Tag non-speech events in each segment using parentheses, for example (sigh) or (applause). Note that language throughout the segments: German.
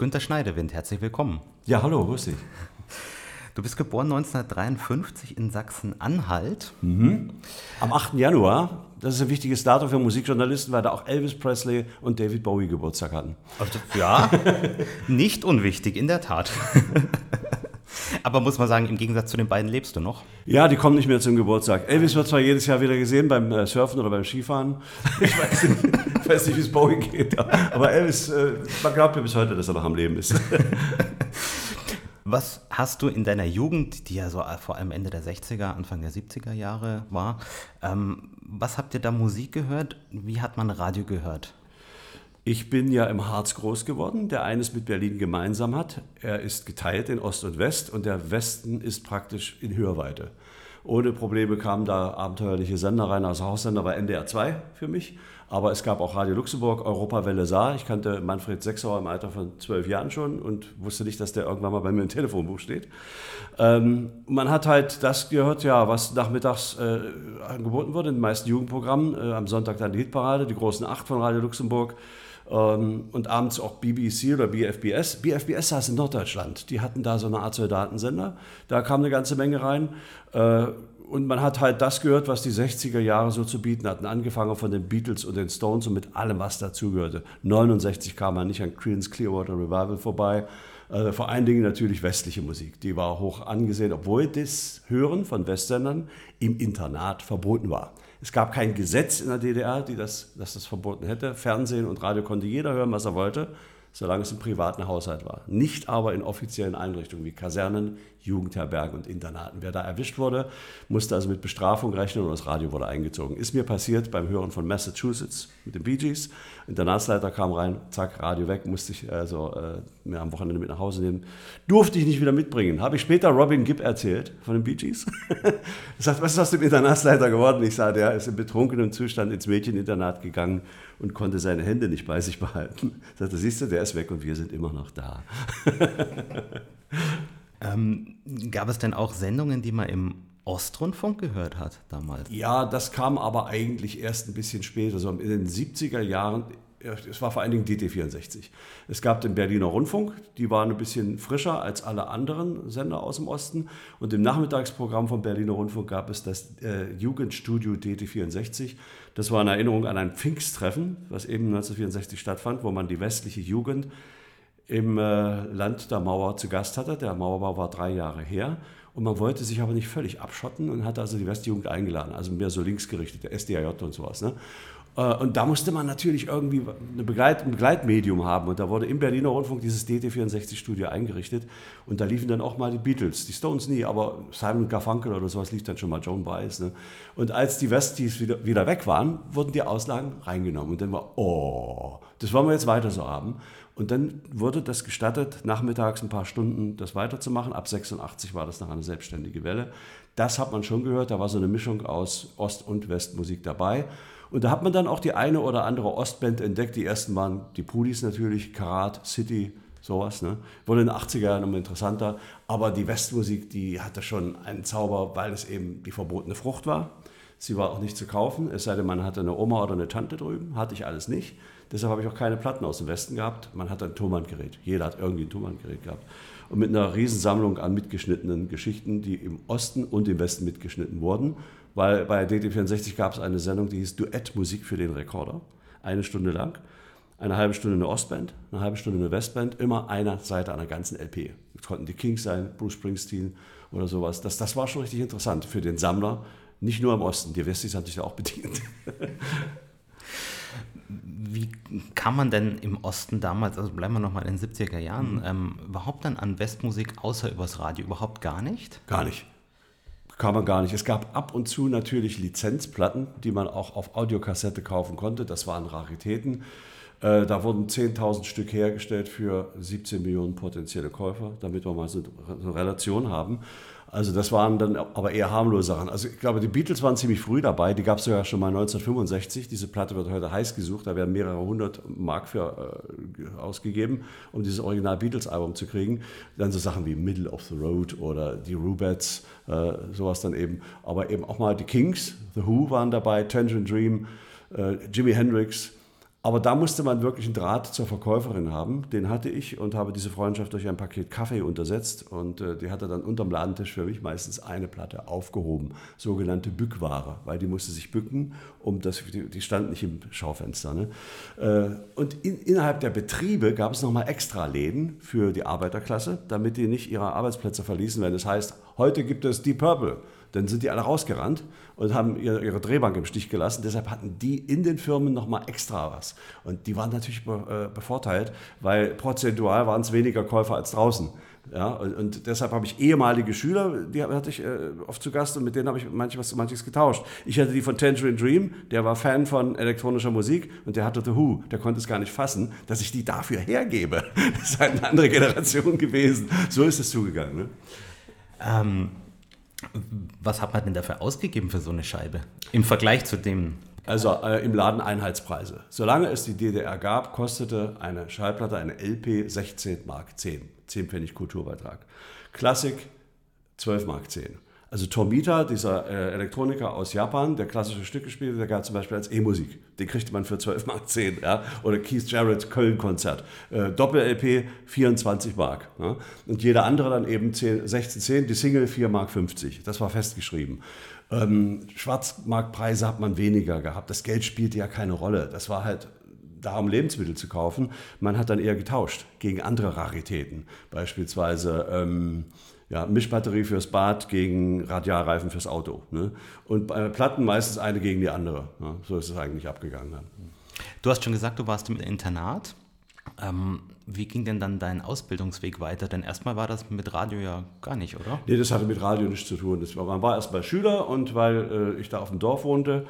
Günter Schneidewind, herzlich willkommen. Ja, hallo, grüß dich. (laughs) Du bist geboren 1953 in Sachsen-Anhalt. Mhm. Am 8. Januar, das ist ein wichtiges Datum für Musikjournalisten, weil da auch Elvis Presley und David Bowie Geburtstag hatten. Also, ja, (laughs) nicht unwichtig, in der Tat. (laughs) Aber muss man sagen, im Gegensatz zu den beiden lebst du noch? Ja, die kommen nicht mehr zum Geburtstag. Elvis wird zwar jedes Jahr wieder gesehen beim äh, Surfen oder beim Skifahren. (laughs) Ich weiß nicht, weiß nicht wie es Bowie geht. Aber Elvis, äh, man glaubt mir bis heute, dass er noch am Leben ist. (laughs) Was hast du in deiner Jugend, die ja so vor allem Ende der 60er, Anfang der 70er Jahre war, ähm, was habt ihr da Musik gehört? Wie hat man Radio gehört? Ich bin ja im Harz groß geworden, der eines mit Berlin gemeinsam hat. Er ist geteilt in Ost und West und der Westen ist praktisch in Hörweite. Ohne Probleme kamen da abenteuerliche Sender rein. Also Haussender war NDR 2 für mich. Aber es gab auch Radio Luxemburg, Europawelle Saar. Ich kannte Manfred Sechsauer im Alter von zwölf Jahren schon und wusste nicht, dass der irgendwann mal bei mir im Telefonbuch steht. Ähm, man hat halt das gehört, ja, was nachmittags äh, angeboten wurde in den meisten Jugendprogrammen. Äh, am Sonntag dann die Hitparade, die großen Acht von Radio Luxemburg. Ähm, und abends auch BBC oder BFBS. BFBS saß in Norddeutschland. Die hatten da so eine Art Soldatensender. Da kam eine ganze Menge rein. Äh, und man hat halt das gehört, was die 60er Jahre so zu bieten hatten, angefangen von den Beatles und den Stones und mit allem, was dazugehörte. 69 kam man nicht an Creedence Clearwater Revival vorbei. Äh, vor allen Dingen natürlich westliche Musik. Die war hoch angesehen, obwohl das Hören von Westsendern im Internat verboten war. Es gab kein Gesetz in der DDR, die das, das das verboten hätte. Fernsehen und Radio konnte jeder hören, was er wollte solange es im privaten Haushalt war. Nicht aber in offiziellen Einrichtungen wie Kasernen, Jugendherbergen und Internaten. Wer da erwischt wurde, musste also mit Bestrafung rechnen und das Radio wurde eingezogen. Ist mir passiert beim Hören von Massachusetts mit den Bee Gees. Internatsleiter kam rein, zack, Radio weg, musste ich also äh, mir am Wochenende mit nach Hause nehmen. Durfte ich nicht wieder mitbringen. Habe ich später Robin Gibb erzählt von den Bee Gees. (laughs) er sagt, was ist aus dem Internatsleiter geworden? Ich sage, der ist im betrunkenen Zustand ins Mädcheninternat gegangen und konnte seine Hände nicht bei sich behalten. Ich sagte, siehst du, der ist weg und wir sind immer noch da. (laughs) ähm, gab es denn auch Sendungen, die man im Ostrundfunk gehört hat damals? Ja, das kam aber eigentlich erst ein bisschen später. So in den 70er Jahren es war vor allen Dingen DT64. Es gab den Berliner Rundfunk, die waren ein bisschen frischer als alle anderen Sender aus dem Osten. Und im Nachmittagsprogramm vom Berliner Rundfunk gab es das äh, Jugendstudio DT64. Das war eine Erinnerung an ein Pfingsttreffen, was eben 1964 stattfand, wo man die westliche Jugend im äh, Land der Mauer zu Gast hatte. Der Mauerbau war drei Jahre her. Und man wollte sich aber nicht völlig abschotten und hat also die Westjugend eingeladen, also mehr so linksgerichtet, der SDAJ und sowas. Ne? Äh, und da musste man natürlich irgendwie eine Begleit, ein Begleitmedium haben. Und da wurde im Berliner Rundfunk dieses DT64-Studio eingerichtet. Und da liefen dann auch mal die Beatles. Die Stones nie, aber Simon Garfunkel oder sowas lief dann schon mal, Joan Baez. Ne? Und als die Westies wieder, wieder weg waren, wurden die Auslagen reingenommen. Und dann war, oh, das wollen wir jetzt weiter so haben. Und dann wurde das gestattet, nachmittags ein paar Stunden das weiterzumachen. Ab 86 war das noch eine selbstständige Welle. Das hat man schon gehört. Da war so eine Mischung aus Ost- und Westmusik dabei. Und da hat man dann auch die eine oder andere Ostband entdeckt. Die ersten waren die Pudis natürlich, Karat, City, sowas. Ne? Wurde in den 80er Jahren immer interessanter. Aber die Westmusik, die hatte schon einen Zauber, weil es eben die verbotene Frucht war. Sie war auch nicht zu kaufen, es sei denn, man hatte eine Oma oder eine Tante drüben. Hatte ich alles nicht. Deshalb habe ich auch keine Platten aus dem Westen gehabt. Man hat ein Tonbandgerät. Jeder hat irgendwie ein Tonbandgerät gehabt. Und mit einer Riesensammlung an mitgeschnittenen Geschichten, die im Osten und im Westen mitgeschnitten wurden weil bei DT64 gab es eine Sendung, die hieß Duettmusik für den Rekorder. Eine Stunde lang. Eine halbe Stunde eine Ostband, eine halbe Stunde eine Westband, immer einer Seite einer ganzen LP. Es konnten die Kings sein, Bruce Springsteen oder sowas. Das, das war schon richtig interessant für den Sammler, nicht nur im Osten. Die Westis haben sich da auch bedient. (laughs) Wie kann man denn im Osten damals, also bleiben wir nochmal in den 70er Jahren, mhm. ähm, überhaupt dann an Westmusik außer übers Radio überhaupt gar nicht? Gar nicht kam man gar nicht. Es gab ab und zu natürlich Lizenzplatten, die man auch auf Audiokassette kaufen konnte. Das waren Raritäten. Äh, da wurden 10.000 Stück hergestellt für 17 Millionen potenzielle Käufer, damit wir mal so eine Relation haben. Also das waren dann aber eher harmlose Sachen. Also ich glaube, die Beatles waren ziemlich früh dabei. Die gab es ja schon mal 1965. Diese Platte wird heute heiß gesucht. Da werden mehrere hundert Mark für äh, ausgegeben, um dieses Original Beatles-Album zu kriegen. Dann so Sachen wie Middle of the Road oder die Rubettes, äh, sowas dann eben. Aber eben auch mal die Kings, The Who waren dabei, Tangerine Dream, äh, Jimi Hendrix. Aber da musste man wirklich einen Draht zur Verkäuferin haben. Den hatte ich und habe diese Freundschaft durch ein Paket Kaffee untersetzt. Und äh, die hatte dann unterm Ladentisch für mich meistens eine Platte aufgehoben, sogenannte Bückware, weil die musste sich bücken, um das, die, die stand nicht im Schaufenster. Ne? Äh, und in, innerhalb der Betriebe gab es nochmal extra Läden für die Arbeiterklasse, damit die nicht ihre Arbeitsplätze verließen, wenn es heißt, heute gibt es Deep Purple. Dann sind die alle rausgerannt und haben ihre, ihre Drehbank im Stich gelassen. Deshalb hatten die in den Firmen nochmal extra was. Und die waren natürlich be, äh, bevorteilt, weil prozentual waren es weniger Käufer als draußen. Ja, und, und, deshalb habe ich ehemalige Schüler, die hatte ich äh, oft zu Gast und mit denen habe ich manches, manches getauscht. Ich hatte die von Tangerine Dream, der war Fan von elektronischer Musik und der hatte The Who. Der konnte es gar nicht fassen, dass ich die dafür hergebe. (laughs) Das ist eine andere Generation gewesen. So ist es zugegangen. Ne? Ähm, was hat man denn dafür ausgegeben für so eine Scheibe? Im Vergleich zu dem. Also äh, im Laden Einheitspreise. Solange es die DDR gab, kostete eine Schallplatte, eine LP 16 Mark 10. 10 Pfennig Kulturbeitrag. Klassik 12 Mark 10. Also Tomita, dieser äh, Elektroniker aus Japan, der klassische Stücke spielte, der gab zum Beispiel als E-Musik. Den kriegte man für 12 Mark 10. Ja? Oder Keith Jarrett, Köln-Konzert. Äh, Doppel-LP 24 Mark. Ja? Und jeder andere dann eben 10, 16, 10, die Single 4 Mark 50. Das war festgeschrieben. Ähm, Schwarzmarktpreise hat man weniger gehabt. Das Geld spielte ja keine Rolle. Das war halt darum, Lebensmittel zu kaufen. Man hat dann eher getauscht gegen andere Raritäten. Beispielsweise... Ähm, ja, Mischbatterie fürs Bad gegen Radialreifen fürs Auto. Ne? Und bei Platten meistens eine gegen die andere. Ne? So ist es eigentlich abgegangen. Dann. Du hast schon gesagt, du warst im Internat. Ähm, wie ging denn dann dein Ausbildungsweg weiter? Denn erstmal war das mit Radio ja gar nicht, oder? Nee, das hatte mit Radio nichts zu tun. War, man war erstmal Schüler und weil äh, ich da auf dem Dorf wohnte,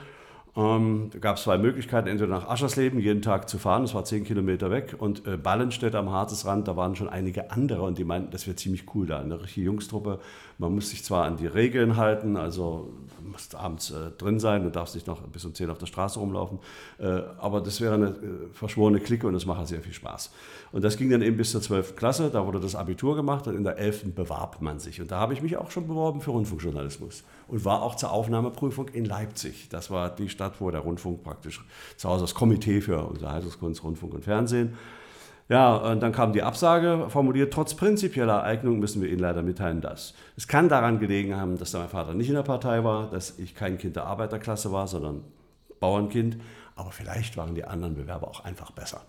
ähm, da gab es zwei Möglichkeiten, entweder nach Aschersleben jeden Tag zu fahren, das war zehn Kilometer weg, und äh, Ballenstedt am Harzesrand, da waren schon einige andere und die meinten, das wäre ziemlich cool da, eine richtige Jungstruppe. Man muss sich zwar an die Regeln halten, also du musst abends äh, drin sein, du darfst nicht noch bis um zehn auf der Straße rumlaufen, äh, aber das wäre eine äh, verschworene Clique und das macht sehr viel Spaß. Und das ging dann eben bis zur 12. Klasse, da wurde das Abitur gemacht und in der 11. bewarb man sich. Und da habe ich mich auch schon beworben für Rundfunkjournalismus und war auch zur Aufnahmeprüfung in Leipzig. Das war die Stadt, wo der Rundfunk praktisch zu Hause das Komitee für Unterhaltungskunst, Rundfunk und Fernsehen. Ja, und dann kam die Absage formuliert, trotz prinzipieller Eignung müssen wir Ihnen leider mitteilen, dass. Es kann daran gelegen haben, dass mein Vater nicht in der Partei war, dass ich kein Kind der Arbeiterklasse war, sondern Bauernkind. Aber vielleicht waren die anderen Bewerber auch einfach besser.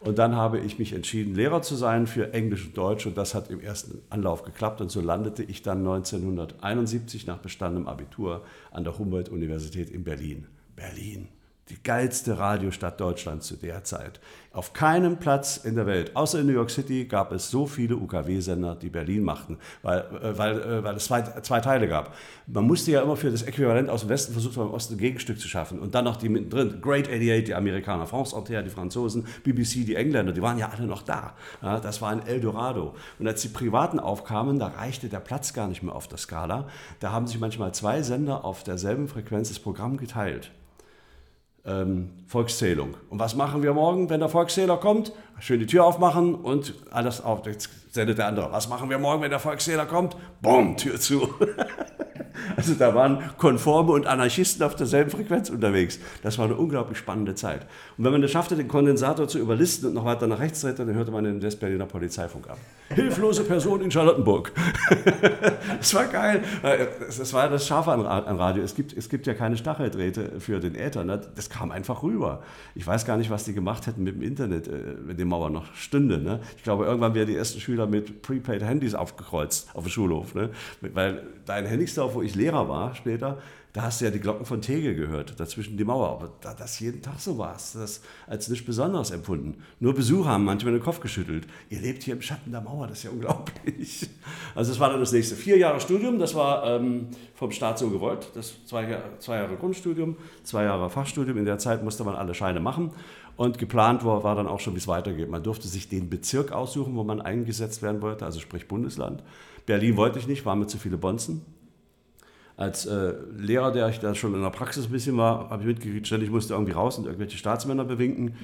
Und dann habe ich mich entschieden, Lehrer zu sein für Englisch und Deutsch. Und das hat im ersten Anlauf geklappt. Und so landete ich dann 1971 nach bestandenem Abitur an der Humboldt-Universität in Berlin. Berlin die geilste Radiostadt Deutschlands zu der Zeit. Auf keinem Platz in der Welt, außer in New York City, gab es so viele UKW-Sender, die Berlin machten, weil, äh, weil, äh, weil es zwei, zwei Teile gab. Man musste ja immer für das Äquivalent aus dem Westen versuchen, im Osten ein Gegenstück zu schaffen. Und dann noch die mittendrin. Great 88, die Amerikaner, France Entière, die Franzosen, BBC, die Engländer, die waren ja alle noch da. Ja, das war ein Eldorado. Und als die Privaten aufkamen, da reichte der Platz gar nicht mehr auf der Skala. Da haben sich manchmal zwei Sender auf derselben Frequenz das Programm geteilt ähm, Volkszählung. Und was machen wir morgen, wenn der Volkszähler kommt? Schön die Tür aufmachen und alles auf. Jetzt sendet der andere. Was machen wir morgen, wenn der Volkszähler kommt? Bumm, Tür zu. (laughs) Also da waren Konforme und Anarchisten auf derselben Frequenz unterwegs. Das war eine unglaublich spannende Zeit. Und wenn man es schaffte, den Kondensator zu überlisten und noch weiter nach rechts drehte, dann hörte man den Westberliner Polizeifunk ab. Hilflose Person in Charlottenburg. (laughs) das war geil. Das war das Scharfe an Radio. Es gibt, es gibt ja keine Stacheldrähte für den Äther. Ne? Das kam einfach rüber. Ich weiß gar nicht, was die gemacht hätten mit dem Internet, äh, wenn die Mauer noch stünde. Ne? Ich glaube, irgendwann wären die ersten Schüler mit Prepaid-Handys aufgekreuzt auf dem Schulhof. Ne? Weil dein Handysdorf, wo ich Lehrer war später, da hast du ja die Glocken von Tegel gehört, dazwischen die Mauer. Aber da das jeden Tag so war, hast du das als nicht besonders empfunden. Nur Besucher haben manchmal den Kopf geschüttelt. Ihr lebt hier im Schatten der Mauer, das ist ja unglaublich. Also das war dann das nächste. Vier Jahre Studium, das war ähm, vom Staat so gewollt. Das zwei, zwei Jahre Grundstudium, zwei Jahre Fachstudium. In der Zeit musste man alle Scheine machen. Und geplant war, war dann auch schon, wie es weitergeht. Man durfte sich den Bezirk aussuchen, wo man eingesetzt werden wollte, also sprich Bundesland. Berlin wollte ich nicht, waren mir zu viele Bonzen. Als äh, Lehrer, der ich da schon in der Praxis ein bisschen war, habe ich mitgekriegt, ständig musste irgendwie raus und irgendwelche Staatsmänner bewinken.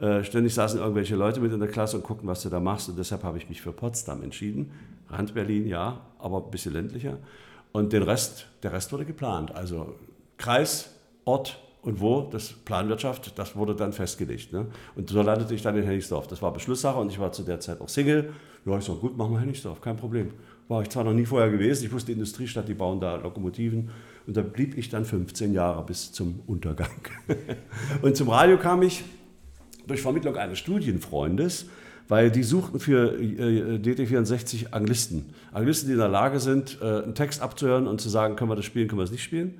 Äh, ständig saßen irgendwelche Leute mit in der Klasse und guckten, was du da machst. Und deshalb habe ich mich für Potsdam entschieden. Rand Berlin, ja, aber ein bisschen ländlicher. Und den Rest, der Rest wurde geplant. Also Kreis, Ort und wo, das Planwirtschaft, das wurde dann festgelegt. Ne? Und so landete ich dann in Hennigsdorf. Das war Beschlusssache und ich war zu der Zeit auch Single. Ja, ich sag, gut, machen wir Hennigsdorf, kein Problem. War ich zwar noch nie vorher gewesen, ich wusste Industriestadt, die bauen da Lokomotiven. Und da blieb ich dann 15 Jahre bis zum Untergang. (laughs) und zum Radio kam ich durch Vermittlung eines Studienfreundes, weil die suchten für äh, DT64 Anglisten. Anglisten, die in der Lage sind, äh, einen Text abzuhören und zu sagen, können wir das spielen, können wir es nicht spielen.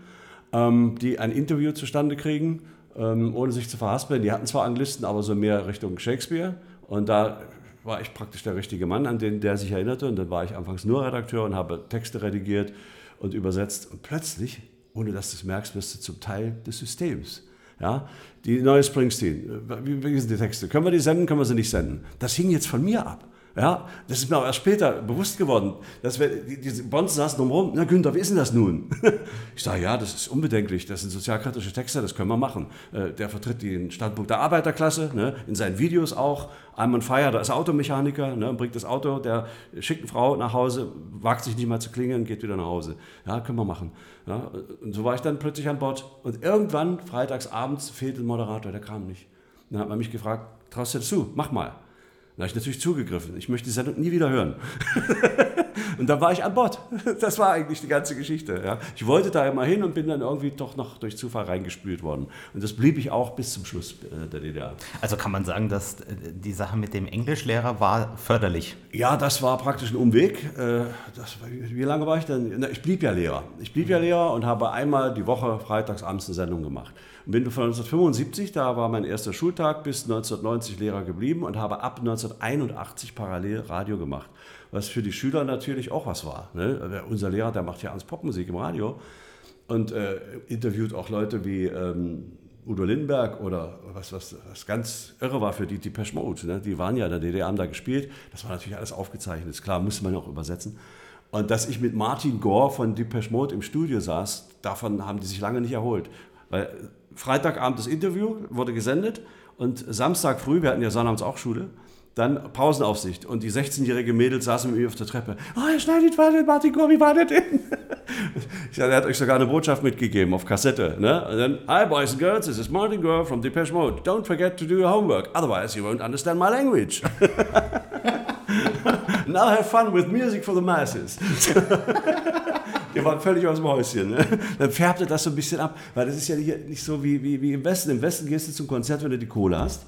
Ähm, die ein Interview zustande kriegen, ähm, ohne sich zu verhaspeln. Die hatten zwar Anglisten, aber so mehr Richtung Shakespeare. Und da war ich praktisch der richtige Mann, an den der sich erinnerte. Und dann war ich anfangs nur Redakteur und habe Texte redigiert und übersetzt. Und plötzlich, ohne dass du es merkst, wirst du zum Teil des Systems. Ja, die neue Springsteen, wie, wie sind die Texte? Können wir die senden, können wir sie nicht senden? Das hing jetzt von mir ab. Ja, das ist mir auch erst später bewusst geworden, dass wir, die, diese Bonzen saßen drumherum, na Günther, wie ist denn das nun? (laughs) Ich sage, ja, das ist unbedenklich, das sind sozialkritische Texte, das können wir machen. Äh, der vertritt den Standpunkt der Arbeiterklasse, ne, in seinen Videos auch. I'm on fire, da ist Automechaniker, ne, bringt das Auto der schicken Frau nach Hause, wagt sich nicht mal zu klingeln, geht wieder nach Hause. Ja, können wir machen. Ja, und so war ich dann plötzlich an Bord. Und irgendwann, freitags abends, fehlte ein Moderator, der kam nicht. Dann hat man mich gefragt, traust du dir zu, mach mal. Da habe ich natürlich zugegriffen. Ich möchte die Sendung nie wieder hören. (laughs) und dann war ich an Bord. (laughs) Das war eigentlich die ganze Geschichte. Ja. Ich wollte da immer hin und bin dann irgendwie doch noch durch Zufall reingespült worden. Und das blieb ich auch bis zum Schluss äh, der DDR. Also kann man sagen, dass äh, die Sache mit dem Englischlehrer war förderlich? Ja, das war praktisch ein Umweg. Äh, das, wie lange war ich denn? Ich blieb ja Lehrer. Ich blieb ja Lehrer und habe einmal die Woche freitags abends eine Sendung gemacht. Und bin von 1975, da war mein erster Schultag, bis 1990 Lehrer geblieben und habe ab 1981 parallel Radio gemacht. Was für die Schüler natürlich auch was war. Ne? Unser Lehrer, der macht ja ans Popmusik im Radio und äh, interviewt auch Leute wie ähm, Udo Lindenberg oder was, was, was ganz irre war für die Depeche Mode. Ne? Die waren ja in der DDR, haben da gespielt. Das war natürlich alles aufgezeichnet. Klar, musste man auch übersetzen. Und dass ich mit Martin Gore von Depeche Mode im Studio saß, davon haben die sich lange nicht erholt. Weil Freitagabend das Interview wurde gesendet und Samstag früh, wir hatten ja sonnabends auch Schule, dann Pausenaufsicht und die 16-jährige Mädel saßen mit mir auf der Treppe. Oh, Herr schneidet weiter, Martin Gore, wie war das denn? (laughs) Ich sagte, er hat euch sogar eine Botschaft mitgegeben auf Kassette. Ne? Und dann, Hi boys and girls, this is Martin Gore from Depeche Mode. Don't forget to do your homework, otherwise you won't understand my language. (laughs) Now have fun with music for the masses. (laughs) Die waren völlig aus dem Häuschen. Ne? Dann färbte das so ein bisschen ab, weil das ist ja nicht so wie, wie, wie im Westen. Im Westen gehst du zum Konzert, wenn du die Kohle hast.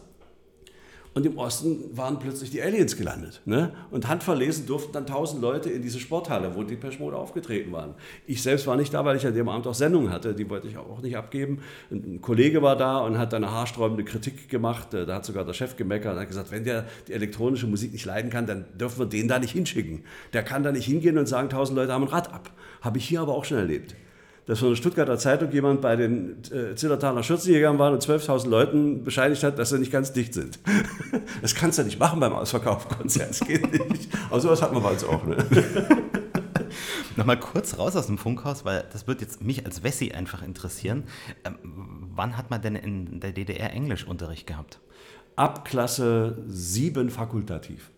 Und im Osten waren plötzlich die Aliens gelandet. Ne? Und handverlesen durften dann tausend Leute in diese Sporthalle, wo die Peschmode aufgetreten waren. Ich selbst war nicht da, weil ich an dem Abend auch Sendungen hatte. Die wollte ich auch nicht abgeben. Ein Kollege war da und hat eine haarsträubende Kritik gemacht. Da hat sogar der Chef gemeckert und hat gesagt, wenn der die elektronische Musik nicht leiden kann, dann dürfen wir den da nicht hinschicken. Der kann da nicht hingehen und sagen, tausend Leute haben ein Rad ab. Habe ich hier aber auch schon erlebt dass von der Stuttgarter Zeitung jemand bei den äh, Zillertaler Schürzenjägern war und 12.000 Leuten bescheinigt hat, dass sie nicht ganz dicht sind. (laughs) Das kannst du nicht machen beim Ausverkaufkonzert, das geht nicht. Aber sowas hat man bei uns auch. Ne? (laughs) Nochmal kurz raus aus dem Funkhaus, weil das wird jetzt mich als Wessi einfach interessieren. Ähm, wann hat man denn in der DDR Englischunterricht gehabt? Ab Klasse 7 fakultativ.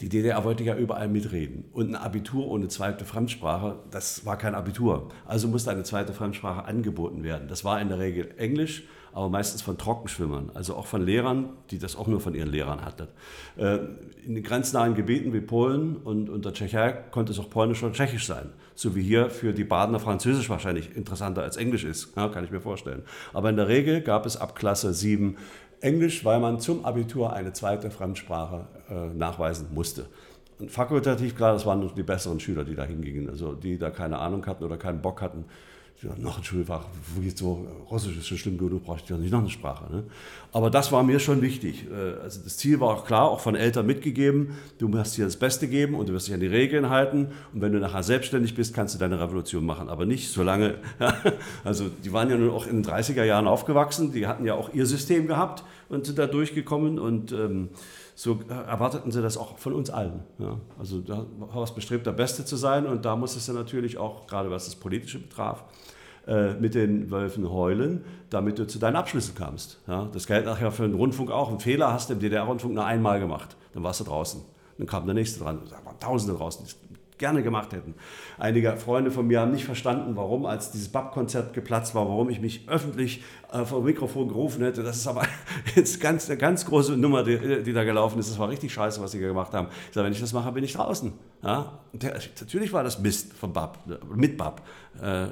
Die DDR wollte ja überall mitreden. Und ein Abitur ohne zweite Fremdsprache, das war kein Abitur. Also musste eine zweite Fremdsprache angeboten werden. Das war in der Regel Englisch, aber meistens von Trockenschwimmern, also auch von Lehrern, die das auch nur von ihren Lehrern hatten. Äh, in den grenznahen Gebieten wie Polen und, und der konnte es auch Polnisch oder Tschechisch sein. So wie hier für die Badener Französisch wahrscheinlich interessanter als Englisch ist, ja, kann ich mir vorstellen. Aber in der Regel gab es ab Klasse 7 Englisch, weil man zum Abitur eine zweite Fremdsprache äh, nachweisen musste. Und fakultativ, klar, das waren die besseren Schüler, die da hingingen, also die da keine Ahnung hatten oder keinen Bock hatten, noch ein Schulfach, wo jetzt so Russisch ist schon schlimm genug, brauche ich ja nicht noch eine Sprache. Ne? Aber das war mir schon wichtig. Äh, also das Ziel war auch klar, auch von Eltern mitgegeben, du musst dir das Beste geben und du wirst dich an die Regeln halten. Und wenn du nachher selbstständig bist, kannst du deine Revolution machen. Aber nicht so lange. (laughs) also die waren ja nun auch in den 30er Jahren aufgewachsen, die hatten ja auch ihr System gehabt und sind da durchgekommen und ähm, so erwarteten sie das auch von uns allen. Ja. Also da war es bestrebt, der Beste zu sein und da musstest du natürlich auch, gerade was das Politische betraf, äh, mit den Wölfen heulen, damit du zu deinen Abschlüssen kamst. Ja. Das galt nachher für den Rundfunk auch. Ein Fehler hast du im DDR-Rundfunk nur einmal gemacht, dann warst du draußen. Dann kam der nächste dran, da waren Tausende draußen, gerne gemacht hätten. Einige Freunde von mir haben nicht verstanden, warum, als dieses BAP-Konzert geplatzt war, warum ich mich öffentlich äh, vor Mikrofon gerufen hätte. Das ist aber (laughs) jetzt ganz, eine ganz große Nummer, die, die da gelaufen ist. Das war richtig scheiße, was sie gemacht haben. Ich sage, wenn ich das mache, bin ich draußen. Ja? Der, natürlich war das Mist von BAP, mit BAP. Äh,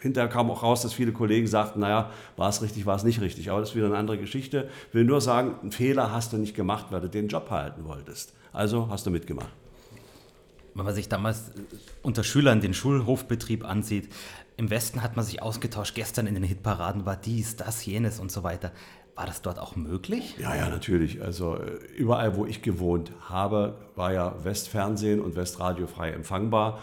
hinterher kam auch raus, dass viele Kollegen sagten, naja, war es richtig, war es nicht richtig. Aber das ist wieder eine andere Geschichte. Ich will nur sagen, einen Fehler hast du nicht gemacht, weil du den Job halten wolltest. Also hast du mitgemacht. Wenn man sich damals unter Schülern den Schulhofbetrieb ansieht, im Westen hat man sich ausgetauscht, gestern in den Hitparaden war dies, das, jenes und so weiter. War das dort auch möglich? Ja, ja, natürlich. Also äh, überall, wo ich gewohnt habe, war ja Westfernsehen und Westradio frei empfangbar.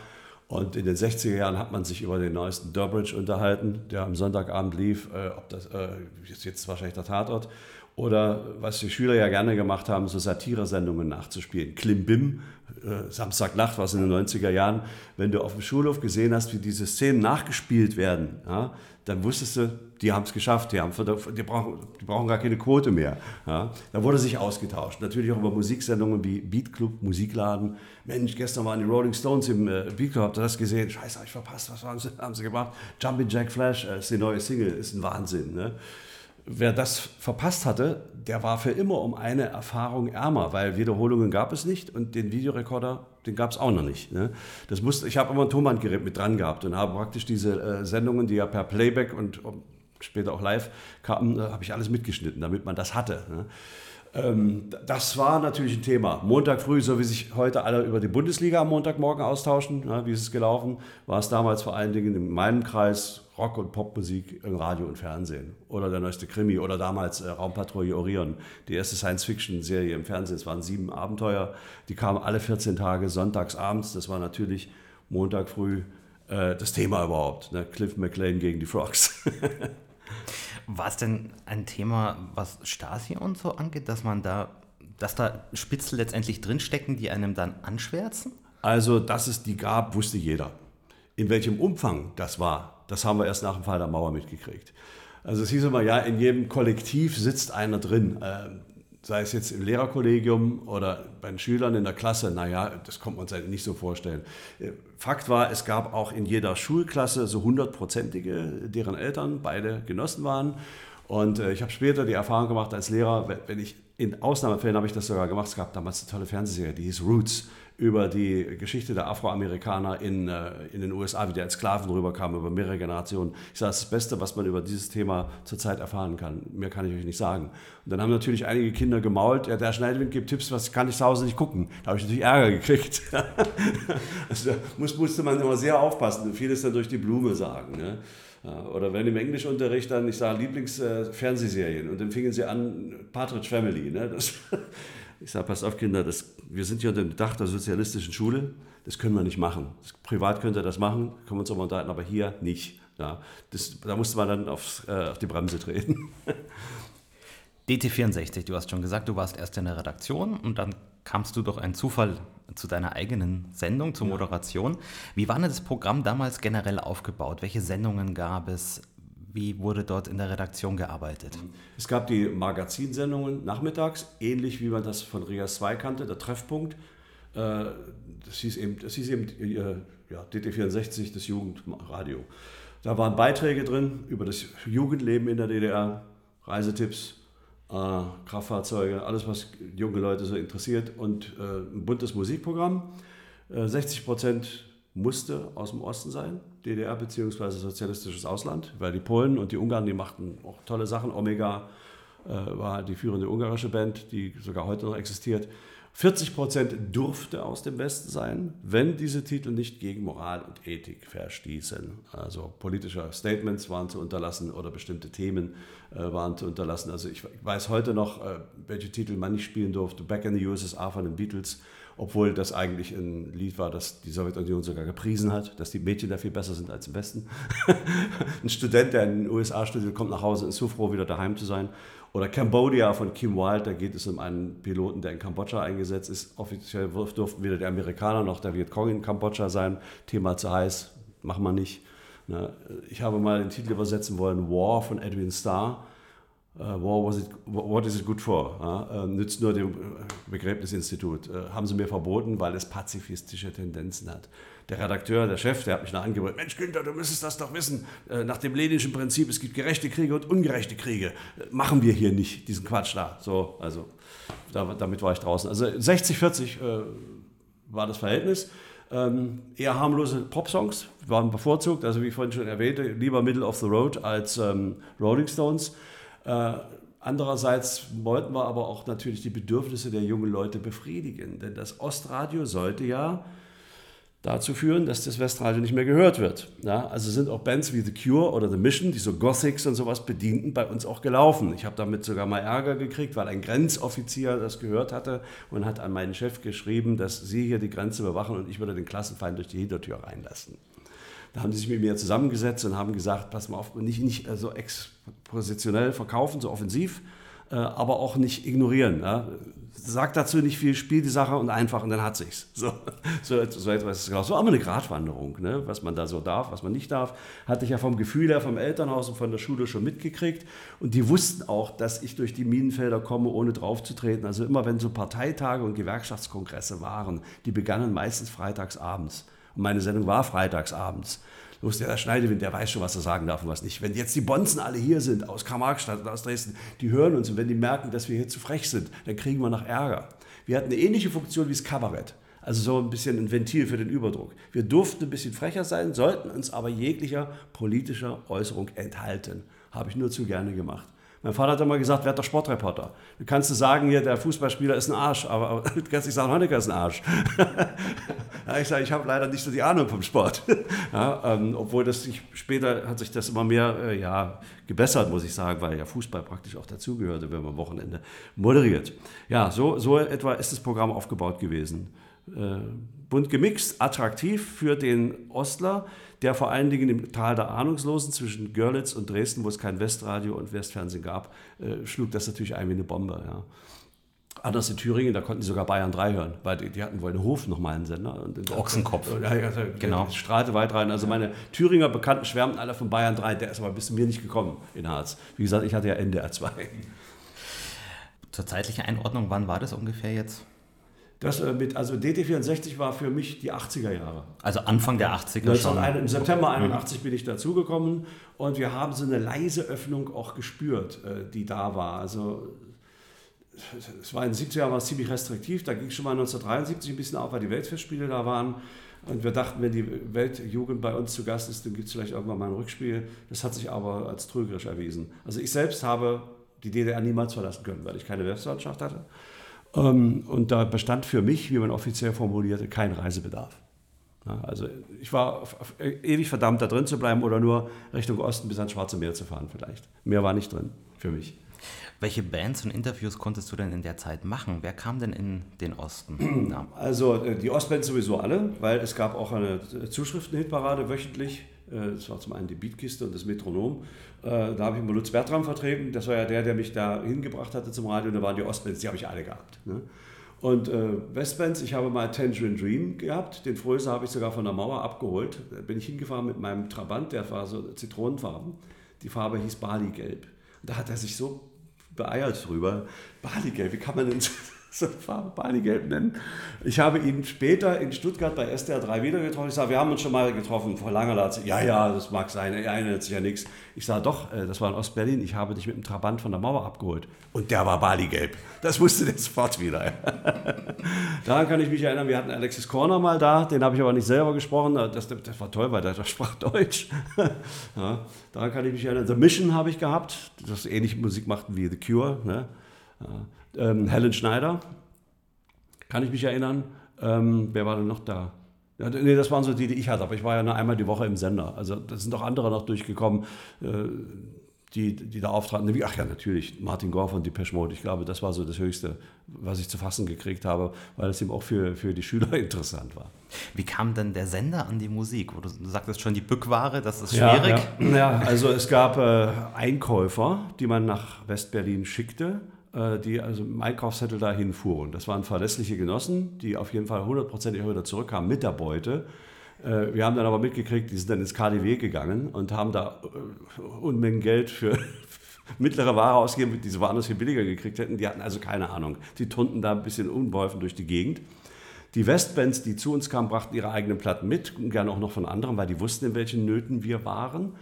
Und in den 60er Jahren hat man sich über den neuesten Durbridge unterhalten, der am Sonntagabend lief, äh, ob das äh, ist jetzt wahrscheinlich der Tatort. Oder was die Schüler ja gerne gemacht haben, so Satire-Sendungen nachzuspielen. Klimbim, äh, Samstagnacht, was in den 90er Jahren, wenn du auf dem Schulhof gesehen hast, wie diese Szenen nachgespielt werden, ja, dann wusstest du, die haben es geschafft, die, haben, die, brauchen, die brauchen gar keine Quote mehr. Ja. Da wurde sich ausgetauscht. Natürlich auch über Musiksendungen wie Beat Club, Musikladen. Mensch, gestern waren die Rolling Stones im äh, Beat Club, habt ihr das gesehen? Scheiße, hab ich verpasst, was haben sie, haben sie gemacht? Jumpin' Jack Flash äh, ist die neue Single, ist ein Wahnsinn. Ne? Wer das verpasst hatte, der war für immer um eine Erfahrung ärmer, weil Wiederholungen gab es nicht und den Videorekorder, den gab es auch noch nicht. Ne? Das musste, ich habe immer ein Tonbandgerät mit dran gehabt und habe praktisch diese äh, Sendungen, die ja per Playback und um, später auch live kamen, äh, habe ich alles mitgeschnitten, damit man das hatte. Ne? Ähm, das war natürlich ein Thema. Montag früh, so wie sich heute alle über die Bundesliga am Montagmorgen austauschen, ja, wie ist es gelaufen, war es damals vor allen Dingen in meinem Kreis Rock- und Popmusik im Radio und Fernsehen. Oder der neueste Krimi oder damals äh, Raumpatrouille Orion, die erste Science-Fiction-Serie im Fernsehen. Es waren sieben Abenteuer, die kamen alle 14 Tage sonntags abends. Das war natürlich Montag früh äh, das Thema überhaupt. Ne? Cliff McLean gegen die Frogs. (laughs) war es denn ein Thema, was Stasi und so angeht, dass man da, dass da Spitzel letztendlich drinstecken, die einem dann anschwärzen? Also, dass es die gab, wusste jeder. In welchem Umfang das war, das haben wir erst nach dem Fall der Mauer mitgekriegt. Also es hieß immer, ja, in jedem Kollektiv sitzt einer drin. Sei es jetzt im Lehrerkollegium oder bei den Schülern in der Klasse, naja, das kommt man uns nicht so vorstellen. Äh, Fakt war, es gab auch in jeder Schulklasse so hundertprozentige, deren Eltern beide Genossen waren. Und äh, ich habe später die Erfahrung gemacht als Lehrer, wenn ich in Ausnahmefällen habe ich das sogar gemacht. Es gab damals eine tolle Fernsehserie, die hieß Roots über die Geschichte der Afroamerikaner in, äh, in den USA, wie die als Sklaven rüberkamen, über mehrere Generationen. Ich sage, das ist das Beste, was man über dieses Thema zurzeit erfahren kann. Mehr kann ich euch nicht sagen. Und dann haben natürlich einige Kinder gemault, ja, der Schneidewind gibt Tipps, was kann ich zu Hause nicht gucken. Da habe ich natürlich Ärger gekriegt. (laughs) also muss, musste man immer sehr aufpassen und vieles dann durch die Blume sagen. Ne? Oder wenn im Englischunterricht dann, ich sage Lieblingsfernsehserien äh, und dann fingen sie an, Partridge Family. Ne? Das, (laughs) ich sage, passt auf Kinder, das, wir sind hier unter dem Dach der sozialistischen Schule, das können wir nicht machen. Das, privat könnt ihr das machen, können wir uns aber unterhalten, aber hier nicht. Ja, das, da musste man dann aufs, äh, auf die Bremse treten. (laughs) DT64, du hast schon gesagt, du warst erst in der Redaktion und dann kamst du durch einen Zufall zu deiner eigenen Sendung, zur Moderation. Wie war denn das Programm damals generell aufgebaut? Welche Sendungen gab es? Wie wurde dort in der Redaktion gearbeitet? Es gab die Magazinsendungen nachmittags, ähnlich wie man das von Rias 2 kannte, der Treffpunkt. Äh, das hieß eben, das hieß eben äh, ja, DT64, das Jugendradio. Da waren Beiträge drin über das Jugendleben in der DDR, Reisetipps, äh, Kraftfahrzeuge, alles, was junge Leute so interessiert und ein buntes Musikprogramm. 60 Prozent musste aus dem Osten sein, DDR bzw. sozialistisches Ausland, weil die Polen und die Ungarn, die machten auch tolle Sachen. Omega äh, war die führende ungarische Band, die sogar heute noch existiert. 40 Prozent durfte aus dem Westen sein, wenn diese Titel nicht gegen Moral und Ethik verstießen. Also politische Statements waren zu unterlassen oder bestimmte Themen äh, waren zu unterlassen. Also ich weiß heute noch, äh, welche Titel man nicht spielen durfte. Back in the USSR von den Beatles obwohl das eigentlich ein Lied war, das die Sowjetunion sogar gepriesen hat, dass die Mädchen da viel besser sind als im Westen. (laughs) ein Student, der in den USA studiert, kommt nach Hause, ist so froh, wieder daheim zu sein. Oder Cambodia von Kim Wilde, da geht es um einen Piloten, der in Kambodscha eingesetzt ist. Offiziell durften weder die Amerikaner noch der Vietcong in Kambodscha sein. Thema zu heiß, machen wir nicht. Ich habe mal den Titel übersetzen wollen, War von Edwin Starr war was it, what is it good for? Ja, uh, nützt nur dem Begräbnisinstitut. Uh, haben sie mir verboten, weil es pazifistische Tendenzen hat. Der Redakteur, der Chef, der hat mich noch angeboten, Mensch Günther, du müsstest das doch wissen. nach dem leninischen Prinzip, es gibt gerechte Kriege und ungerechte Kriege. machen wir hier nicht, diesen Quatsch da. So, also da, damit war ich draußen. Also 60-40 war das Verhältnis. Ähm, eher harmlose Pop-Songs waren bevorzugt, also wie vorhin schon erwähnte, lieber Middle of the Road als ähm, Rolling Stones. Äh, andererseits wollten wir aber auch natürlich die Bedürfnisse der jungen Leute befriedigen, denn das Ostradio sollte ja dazu führen, dass das Westradio nicht mehr gehört wird. Ja, also sind auch Bands wie The Cure oder The Mission, die so Gothics und sowas bedienten, bei uns auch gelaufen. Ich habe damit sogar mal Ärger gekriegt, weil ein Grenzoffizier das gehört hatte und hat an meinen Chef geschrieben, dass sie hier die Grenze bewachen und ich würde den Klassenfeind durch die Hintertür reinlassen. Da haben sie sich mit mir zusammengesetzt und haben gesagt, pass mal auf, nicht, nicht so also expositionell verkaufen, so offensiv, äh, aber auch nicht ignorieren. Ja? Sagt dazu nicht viel, spielt die Sache und einfach und dann hat sich's. (laughs) So, so, so etwas ist genau. So aber eine Gratwanderung, ne? was man da so darf, was man nicht darf. Hatte ich ja vom Gefühl her, vom Elternhaus und von der Schule schon mitgekriegt. Und die wussten auch, dass ich durch die Minenfelder komme, ohne draufzutreten. Also immer wenn so Parteitage und Gewerkschaftskongresse waren, die begannen meistens freitags abends. Meine Sendung war freitags abends. Los, der Schneidewind, der weiß schon, was er sagen darf und was nicht. Wenn jetzt die Bonzen alle hier sind, aus Karl-Marx-Stadt und aus Dresden, die hören uns und wenn die merken, dass wir hier zu frech sind, dann kriegen wir noch Ärger. Wir hatten eine ähnliche Funktion wie das Kabarett. Also so ein bisschen ein Ventil für den Überdruck. Wir durften ein bisschen frecher sein, sollten uns aber jeglicher politischer Äußerung enthalten. Habe ich nur zu gerne gemacht. Mein Vater hat immer gesagt, werd doch Sportreporter. Du kannst sagen, hier, der Fußballspieler ist ein Arsch, aber, aber (laughs) du kannst nicht sagen, Honecker ist ein Arsch. (laughs) ja, ich sage, ich habe leider nicht so die Ahnung vom Sport. (laughs) ja, ähm, obwohl das sich, später hat sich das immer mehr äh, ja, gebessert, muss ich sagen, weil ja Fußball praktisch auch dazugehörte, wenn man am Wochenende moderiert. Ja, so, so etwa ist das Programm aufgebaut gewesen. Äh, bunt gemixt, attraktiv für den Ostler der vor allen Dingen im Tal der Ahnungslosen zwischen Görlitz und Dresden, wo es kein Westradio und Westfernsehen gab, äh, schlug das natürlich ein wie eine Bombe. Ja. Anders in Thüringen, da konnten die sogar Bayern 3 hören, weil die, die hatten Hof nochmal einen Sender. Und Ochsenkopf. Ja, ja, genau. Strahlte weit rein. Also meine Thüringer Bekannten schwärmten alle von Bayern 3, der ist aber bis zu mir nicht gekommen in Harz. Wie gesagt, ich hatte ja NDR 2. Zur zeitlichen Einordnung, wann war das ungefähr jetzt? Das äh, mit, also DT64 war für mich die 80er Jahre. Also Anfang der 80er schon. Im September 81 mhm. bin ich dazugekommen und wir haben so eine leise Öffnung auch gespürt, äh, die da war. Also es war in den 70er Jahren war es ziemlich restriktiv, da ging es schon mal 1973 ein bisschen auf, weil die Weltfestspiele da waren. Und wir dachten, wenn die Weltjugend bei uns zu Gast ist, dann gibt es vielleicht irgendwann mal ein Rückspiel. Das hat sich aber als trügerisch erwiesen. Also ich selbst habe die DDR niemals verlassen können, weil ich keine Westlandschaft hatte. Ähm, und da bestand für mich, wie man offiziell formulierte, kein Reisebedarf. Also ich war ewig verdammt, da drin zu bleiben oder nur Richtung Osten bis ans Schwarze Meer zu fahren vielleicht. Mehr war nicht drin für mich. Welche Bands und Interviews konntest du denn in der Zeit machen? Wer kam denn in den Osten? (clears throat) Also äh, die Ostbands sowieso alle, weil es gab auch eine Zuschriftenhitparade wöchentlich äh, das war zum einen die Beatkiste und das Metronom. Äh, da habe ich mal Lutz Bertram vertreten. Das war ja der, der mich da hingebracht hatte zum Radio. Und da waren die Ostbands, die habe ich alle gehabt. Ne? Und äh, Westbands, ich habe mal Tangerine Dream gehabt. Den Fröser habe ich sogar von der Mauer abgeholt. Da bin ich hingefahren mit meinem Trabant, der war so zitronenfarben. Die Farbe hieß Bali-Gelb. Da hat er sich so beeilt drüber. Bali-Gelb, wie kann man denn so Farbe Barney-Gelb nennen. Ich habe ihn später in Stuttgart bei SDR 3 wieder getroffen. Ich sage, wir haben uns schon mal getroffen vor langer Zeit. Ja, ja, das mag sein, er erinnert sich ja nichts. Ich sage, doch, äh, das war in Ostberlin. Ich habe dich mit dem Trabant von der Mauer abgeholt. Und der war Bali-Gelb. Das wusste der sofort wieder. (laughs) Daran kann ich mich erinnern, wir hatten Alexis Corner mal da. Den habe ich aber nicht selber gesprochen. Das, das war toll, weil der, der sprach (laughs) Deutsch. Ja, daran kann ich mich erinnern. The Mission habe ich gehabt, das ähnliche Musik machten wie The Cure. Ne? Ja ähm, Helen Schneider, kann ich mich erinnern. Ähm, wer war denn noch da? Ja, nee, das waren so die, die ich hatte, aber ich war ja nur einmal die Woche im Sender. Also da sind auch andere noch durchgekommen, äh, die, die da auftraten. Ach ja, natürlich, Martin Gore von Depeche Mode. Ich glaube, das war so das Höchste, was ich zu fassen gekriegt habe, weil es eben auch für, für die Schüler (laughs) interessant war. Wie kam denn der Sender an die Musik? Du sagtest schon, die Bückware, das ist schwierig. Ja, ja. ja also es gab äh, Einkäufer, die man nach Westberlin schickte die also im Einkaufszettel dahin fuhren. Das waren verlässliche Genossen, die auf jeden Fall hundertprozentig wieder zurückkamen mit der Beute. Äh, wir haben dann aber mitgekriegt, die sind dann ins KDW gegangen und haben da äh, Unmengen Geld für, (laughs) mittlere Ware ausgeben, die sie woanders viel billiger gekriegt hätten. Die hatten also keine Ahnung. Die turnten da ein bisschen unbeholfen durch die Gegend. Die Westbands, die zu uns kamen, brachten ihre eigenen Platten mit, gerne auch noch von anderen, weil die wussten, in welchen Nöten wir waren.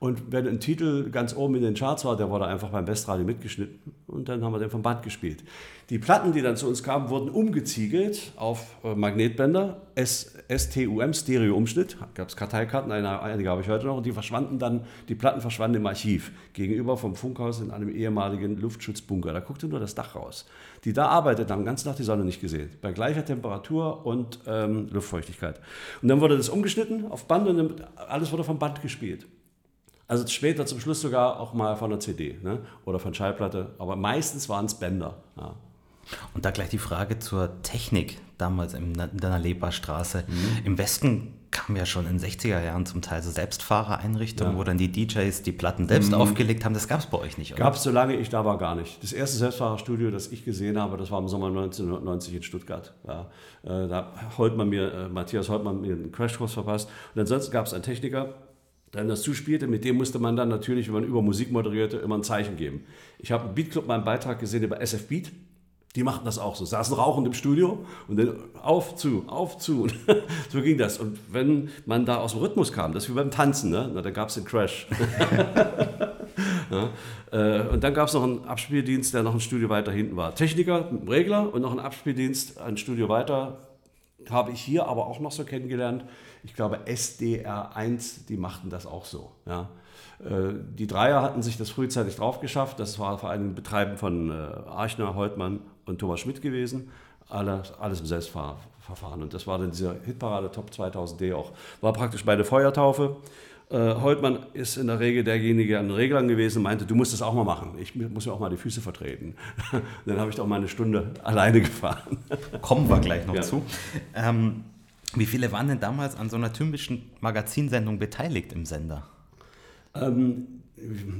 Und wenn ein Titel ganz oben in den Charts war, der wurde einfach beim Westradio mitgeschnitten und dann haben wir den vom Band gespielt. Die Platten, die dann zu uns kamen, wurden umgeziegelt auf äh, Magnetbänder, STUM, Stereo-Umschnitt, gab es Karteikarten, einige habe ich heute noch, und die verschwanden dann, die Platten verschwanden im Archiv, gegenüber vom Funkhaus in einem ehemaligen Luftschutzbunker. Da guckte nur das Dach raus. Die da arbeiteten, haben ganz Tag die Sonne nicht gesehen, bei gleicher Temperatur und ähm, Luftfeuchtigkeit. Und dann wurde das umgeschnitten auf Band und alles wurde vom Band gespielt. Also später zum Schluss sogar auch mal von der CD ne? oder von Schallplatte, aber meistens waren es Bänder. Ja. Und da gleich die Frage zur Technik damals in der Nalepa-Straße. Mhm. Im Westen kam ja schon in den 60er Jahren zum Teil so Selbstfahrereinrichtungen, ja. wo dann die DJs die Platten selbst mhm. aufgelegt haben. Das gab es bei euch nicht, oder? Gab es, solange ich da war, gar nicht. Das erste Selbstfahrerstudio, das ich gesehen habe, das war im Sommer 1990 in Stuttgart. Ja, äh, da hat man mir, äh, Matthias Holtmann mir einen Crashkurs verpasst. Und ansonsten gab es einen Techniker, dann das zuspielte, mit dem musste man dann natürlich, wenn man über Musik moderierte, immer ein Zeichen geben. Ich habe im Beatclub meinen Beitrag gesehen über SF Beat. Die machten das auch so, saßen rauchend im Studio und dann auf, zu, auf, zu. (laughs) so ging das. Und wenn man da aus dem Rhythmus kam, das ist wie beim Tanzen, ne? Na, da gab es den Crash. (laughs) ja, äh, und dann gab es noch einen Abspieldienst, der noch ein Studio weiter hinten war. Techniker Regler und noch ein Abspieldienst, ein Studio weiter. Habe ich hier aber auch noch so kennengelernt ich glaube SDR1, die machten das auch so. Ja. Äh, die Dreier hatten sich das frühzeitig drauf geschafft. Das war vor allem Betreiben von äh, Archner, Holtmann und Thomas Schmidt gewesen. Alles, alles im Selbstverfahren. Und das war dann dieser Hitparade Top 2000D auch. War praktisch meine Feuertaufe. Äh, Holtmann ist in der Regel derjenige an den Reglern gewesen und meinte, du musst das auch mal machen. Ich muss mir auch mal die Füße vertreten. (laughs) dann habe ich doch mal eine Stunde alleine (laughs) gefahren. Kommen wir gleich noch ja. zu. Ähm, wie viele waren denn damals an so einer typischen Magazinsendung beteiligt im Sender? Ähm,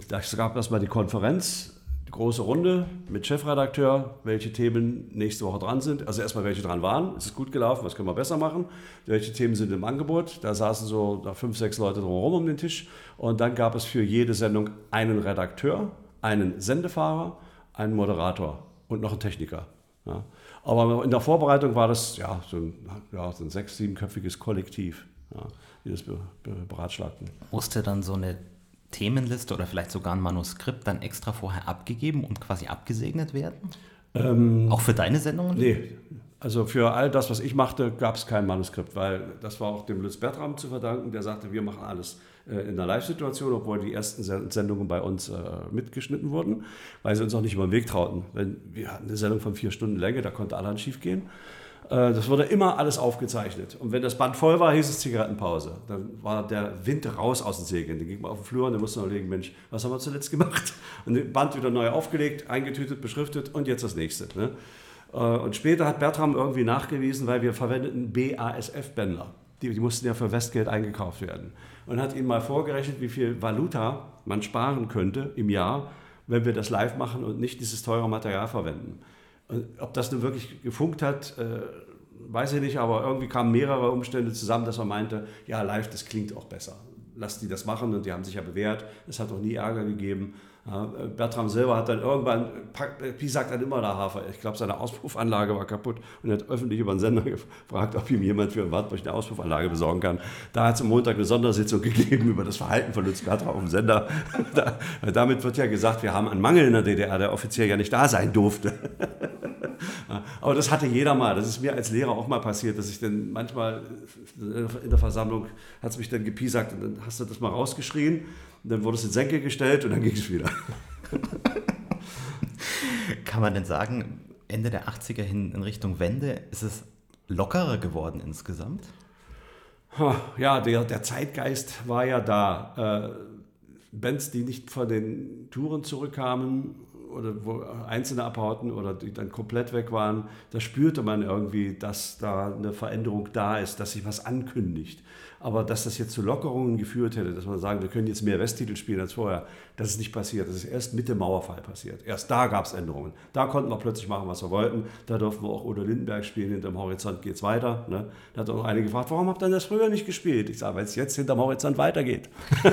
da gab erstmal die Konferenz, die große Runde mit Chefredakteur, welche Themen nächste Woche dran sind. Also erstmal, welche dran waren. Ist es gut gelaufen? Was können wir besser machen? Welche Themen sind im Angebot? Da saßen so fünf, sechs Leute drumherum um den Tisch. Und dann gab es für jede Sendung einen Redakteur, einen Sendefahrer, einen Moderator und noch einen Techniker. Ja. Aber in der Vorbereitung war das ja so ein, ja, so ein sechs-, siebenköpfiges Kollektiv, ja, die das beratschlagten. Musste dann so eine Themenliste oder vielleicht sogar ein Manuskript dann extra vorher abgegeben und quasi abgesegnet werden? Ähm, Auch für deine Sendungen? Nee, also für all das, was ich machte, gab es kein Manuskript, weil das war auch dem Lutz Bertram zu verdanken, der sagte, wir machen alles in der Live-Situation, obwohl die ersten Sendungen bei uns äh, mitgeschnitten wurden, weil sie uns auch nicht über den Weg trauten. Wir hatten eine Sendung von vier Stunden Länge, da konnte allerhand schief gehen. Äh, das wurde immer alles aufgezeichnet. Und wenn das Band voll war, hieß es Zigarettenpause. Dann war der Wind raus aus den Segeln. Dann ging man auf den Flur und dann musste man überlegen, Mensch, was haben wir zuletzt gemacht? (laughs) Und das Band wieder neu aufgelegt, eingetütet, beschriftet und jetzt das nächste. Ne? Äh, und später hat Bertram irgendwie nachgewiesen, weil wir verwendeten BASF-Bänder. Die, die, mussten ja für Westgeld eingekauft werden. Und hat ihnen mal vorgerechnet, wie viel Valuta man sparen könnte im Jahr, wenn wir das live machen und nicht dieses teure Material verwenden. Und ob das nun wirklich gefunkt hat, äh, weiß ich nicht, aber irgendwie kamen mehrere Umstände zusammen, dass man meinte, ja, live, das klingt auch besser. Lass die das machen und die haben sich ja bewährt. Es hat auch nie Ärger gegeben. Ja, Bertram selber hat dann irgendwann, Pi sagt dann immer der Hafer, ich glaube, seine Auspuffanlage war kaputt und er hat öffentlich über den Sender gefragt, ob ihm jemand für Wartburg eine Auspuffanlage besorgen kann. Da hat es am Montag eine Sondersitzung (laughs) gegeben über das Verhalten von Lutz Bertram auf dem Sender. (laughs) Da, damit wird ja gesagt, wir haben einen Mangel in der DDR, der offiziell ja nicht da sein durfte. (laughs) Aber das hatte jeder mal. Das ist mir als Lehrer auch mal passiert, dass ich dann manchmal in der Versammlung hat es mich dann gepiesackt und dann hast du das mal rausgeschrien dann wurde es in Senke gestellt und dann ging es wieder. (laughs) Kann man denn sagen, Ende der 80er hin in Richtung Wende, ist es lockerer geworden insgesamt? Ja, der, der Zeitgeist war ja da. Äh, Bands, die nicht von den Touren zurückkamen oder wo Einzelne abhauten oder die dann komplett weg waren, da spürte man irgendwie, dass da eine Veränderung da ist, dass sich was ankündigt. Aber dass das jetzt zu Lockerungen geführt hätte, dass man sagen, wir können jetzt mehr Westtitel spielen als vorher, das ist nicht passiert. Das ist erst mit dem Mauerfall passiert. Erst da gab es Änderungen. Da konnten wir plötzlich machen, was wir wollten. Da durften wir auch Udo Lindenberg spielen, hinterm Horizont geht es weiter. Ne? Da hat auch noch einige gefragt, warum habt ihr das früher nicht gespielt? Ich sage, weil es jetzt hinterm Horizont weitergeht. (laughs)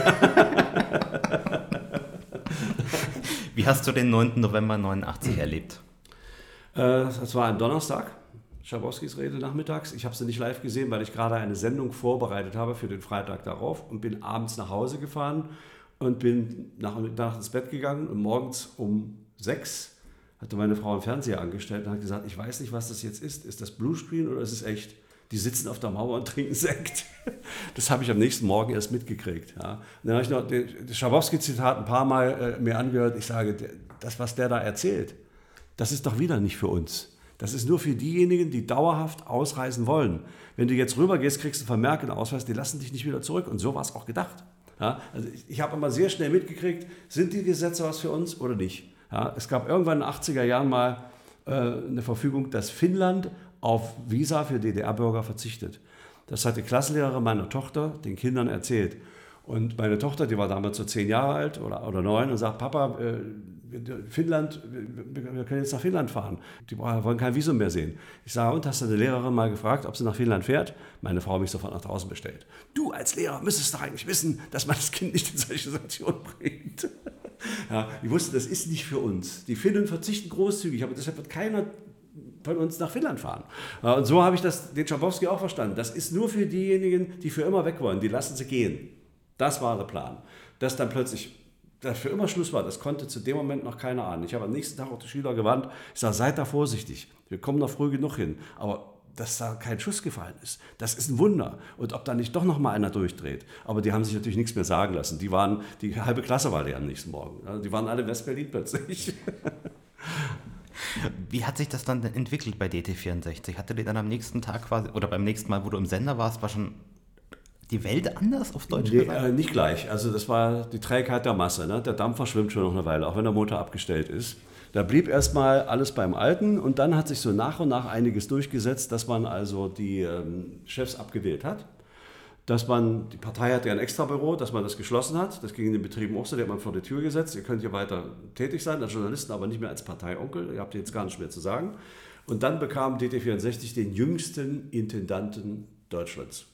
Wie hast du den 9. November 89 erlebt? Äh, das war ein Donnerstag, Schabowskis Rede nachmittags. Ich habe sie nicht live gesehen, weil ich gerade eine Sendung vorbereitet habe für den Freitag darauf und bin abends nach Hause gefahren und bin nach, nach ins Bett gegangen und morgens um sechs hatte meine Frau einen Fernseher angestellt und hat gesagt, ich weiß nicht, was das jetzt ist. Ist das Bluescreen oder ist es echt? Die sitzen auf der Mauer und trinken Sekt. (laughs) Das habe ich am nächsten Morgen erst mitgekriegt. Ja. Und dann habe ich noch das Schabowski-Zitat ein paar Mal äh, mir angehört. Ich sage, das, was der da erzählt, das ist doch wieder nicht für uns. Das ist nur für diejenigen, die dauerhaft ausreisen wollen. Wenn du jetzt rübergehst, kriegst du einen Vermerk und Ausweis, die lassen dich nicht wieder zurück. Und so war es auch gedacht. Ja, also ich, ich habe immer sehr schnell mitgekriegt, sind die Gesetze was für uns oder nicht. Ja, es gab irgendwann in den 80er Jahren mal äh, eine Verfügung, dass Finnland auf Visa für DDR-Bürger verzichtet. Das hat die Klassenlehrerin meiner Tochter den Kindern erzählt. Und meine Tochter, die war damals so zehn Jahre alt oder, oder neun, und sagt, Papa, äh, Finnland, wir können jetzt nach Finnland fahren. Die wollen kein Visum mehr sehen. Ich sage, und hast du eine Lehrerin mal gefragt, ob sie nach Finnland fährt? Meine Frau mich sofort nach draußen bestellt. Du als Lehrer müsstest doch eigentlich wissen, dass man das Kind nicht in solche Situationen bringt. Ja, ich wusste, das ist nicht für uns. Die Finnen verzichten großzügig, aber deshalb wird keiner von uns nach Finnland fahren. Und so habe ich das, den Schabowski auch verstanden. Das ist nur für diejenigen, die für immer weg wollen. Die lassen sie gehen. Das war der Plan. Dass dann plötzlich dass für immer Schluss war, das konnte zu dem Moment noch keiner ahnen. Ich habe am nächsten Tag auch die Schüler gewarnt. Ich sage, seid da vorsichtig. Wir kommen noch früh genug hin. Aber dass da kein Schuss gefallen ist, das ist ein Wunder. Und ob da nicht doch noch mal einer durchdreht. Aber die haben sich natürlich nichts mehr sagen lassen. Die waren, die halbe Klasse war leer am nächsten Morgen. Die waren alle in West-Berlin plötzlich. (laughs) Wie hat sich das dann entwickelt bei DT64? Hatte die dann am nächsten Tag quasi, oder beim nächsten Mal, wo du im Sender warst, war schon die Welt anders auf Deutsch nee, äh, nicht gleich. Also das war die Trägheit der Masse. Ne? Der Dampfer schwimmt schon noch eine Weile, auch wenn der Motor abgestellt ist. Da blieb erstmal alles beim Alten und dann hat sich so nach und nach einiges durchgesetzt, dass man also die ähm, Chefs abgewählt hat. Dass man, die Partei hatte ja ein Extrabüro, dass man das geschlossen hat. Das ging in den Betrieben auch so, die hat man vor die Tür gesetzt. Ihr könnt hier weiter tätig sein als Journalisten, aber nicht mehr als Parteionkel. Ihr habt jetzt gar nichts mehr zu sagen. Und dann bekam DT64 den jüngsten Intendanten Deutschlands.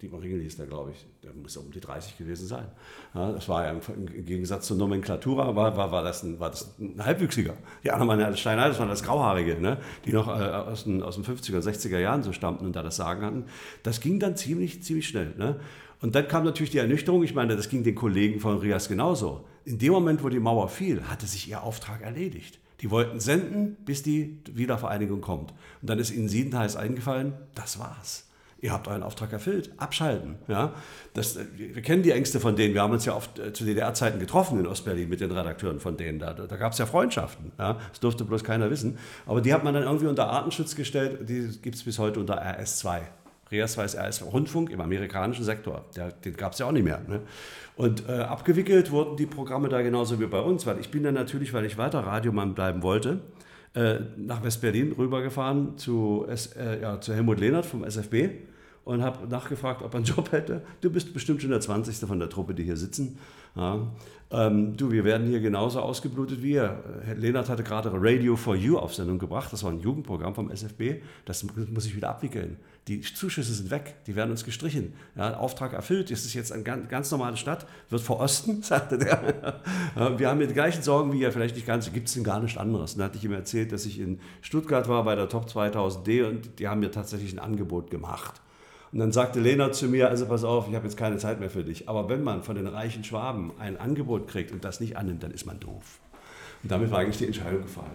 Dietmar Ringel hieß der, glaube ich, der muss um die 30 gewesen sein. Ja, das war ja im, Gegensatz zur Nomenklatura, war, war, war, das, ein, war das ein Halbwüchsiger. Die anderen waren ja alles Steinheit, das waren das Grauhaarige, ne? die noch äh, aus, den, aus den 50er, 60er Jahren so stammten und da das Sagen hatten. Das ging dann ziemlich, ziemlich schnell. Ne? Und dann kam natürlich die Ernüchterung, ich meine, das ging den Kollegen von Rias genauso. In dem Moment, wo die Mauer fiel, hatte sich ihr Auftrag erledigt. Die wollten senden, bis die Wiedervereinigung kommt. Und dann ist ihnen siebenteils eingefallen, das war's ihr habt euren Auftrag erfüllt, abschalten. Ja? Das, wir kennen die Ängste von denen, wir haben uns ja oft äh, zu DDR-Zeiten getroffen in Ostberlin mit den Redakteuren von denen, da, da gab es ja Freundschaften, ja? das durfte bloß keiner wissen, aber die hat man dann irgendwie unter Artenschutz gestellt, die gibt es bis heute unter RS2. RS2 ist RS-Rundfunk im amerikanischen Sektor, Der, den gab es ja auch nicht mehr. Ne? Und äh, abgewickelt wurden die Programme da genauso wie bei uns, weil ich bin dann natürlich, weil ich weiter Radiomann bleiben wollte, äh, nach West-Berlin rübergefahren zu, äh, ja, zu Helmut Lehnert vom SFB und habe nachgefragt, ob er einen (laughs) Job hätte. Du bist bestimmt schon der 20. von der Truppe, die hier sitzen. Ja. Ähm, du, wir werden hier genauso ausgeblutet wie ihr. Herr Lehnert hatte gerade Radio for You auf Sendung gebracht. Das war ein Jugendprogramm vom SFB. Das muss ich wieder abwickeln. Die Zuschüsse sind weg. Die werden uns gestrichen. Ja, Auftrag erfüllt. Es ist jetzt eine ganz, ganz normale Stadt. Wird vor Osten, (laughs) sagte der. wir haben die gleichen Sorgen wie ihr. Vielleicht nicht ganz. Gibt es denn gar nichts anderes? dann hatte ich ihm erzählt, dass ich in Stuttgart war bei der Top 2000D und die haben mir tatsächlich ein Angebot gemacht. Und dann sagte Lena zu mir, also pass auf, ich habe jetzt keine Zeit mehr für dich. Aber wenn man von den reichen Schwaben ein Angebot kriegt und das nicht annimmt, dann ist man doof. Und damit war eigentlich die Entscheidung gefallen.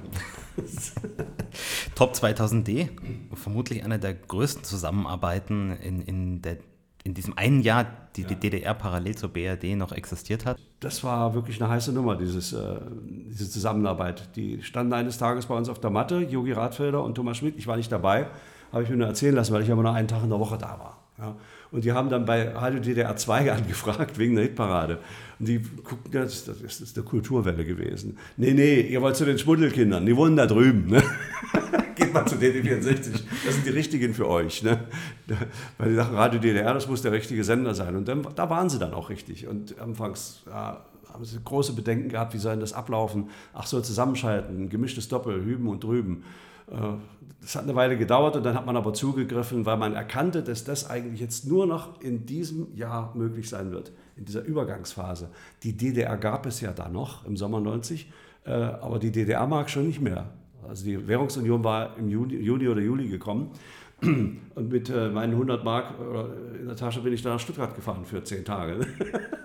(laughs) Top 2000D, vermutlich eine der größten Zusammenarbeiten in, in, der, in diesem einen Jahr, die ja. die DDR parallel zur BRD noch existiert hat. Das war wirklich eine heiße Nummer, dieses, äh, diese Zusammenarbeit. Die standen eines Tages bei uns auf der Matte, Jogi Radfelder und Thomas Schmidt. Ich war nicht dabei, habe ich mir nur erzählen lassen, weil ich aber nur einen Tag in der Woche da war. Ja. Und die haben dann bei Radio DDR 2 (laughs) angefragt wegen der Hitparade. Und die guckten, das, das ist eine Kulturwelle gewesen. Nee, nee, ihr wollt zu den Schmuddelkindern, die wohnen da drüben. Ne? (laughs) Geht mal zu DD64, das sind die richtigen für euch. Ne? Weil die dachten, Radio DDR, das muss der richtige Sender sein. Und dann, da waren sie dann auch richtig. Und anfangs ja, haben sie große Bedenken gehabt, wie soll das ablaufen? Ach so, zusammenschalten, gemischtes Doppel, hüben und drüben. Äh, das hat eine Weile gedauert und dann hat man aber zugegriffen, weil man erkannte, dass das eigentlich jetzt nur noch in diesem Jahr möglich sein wird, in dieser Übergangsphase. Die DDR gab es ja da noch im Sommer 90. Äh, aber die DDR-Mark schon nicht mehr. Also die Währungsunion war im Juni, Juni oder Juli gekommen. (clears throat) Und mit äh, meinen 100 Mark in der Tasche bin ich dann nach Stuttgart gefahren für zehn Tage.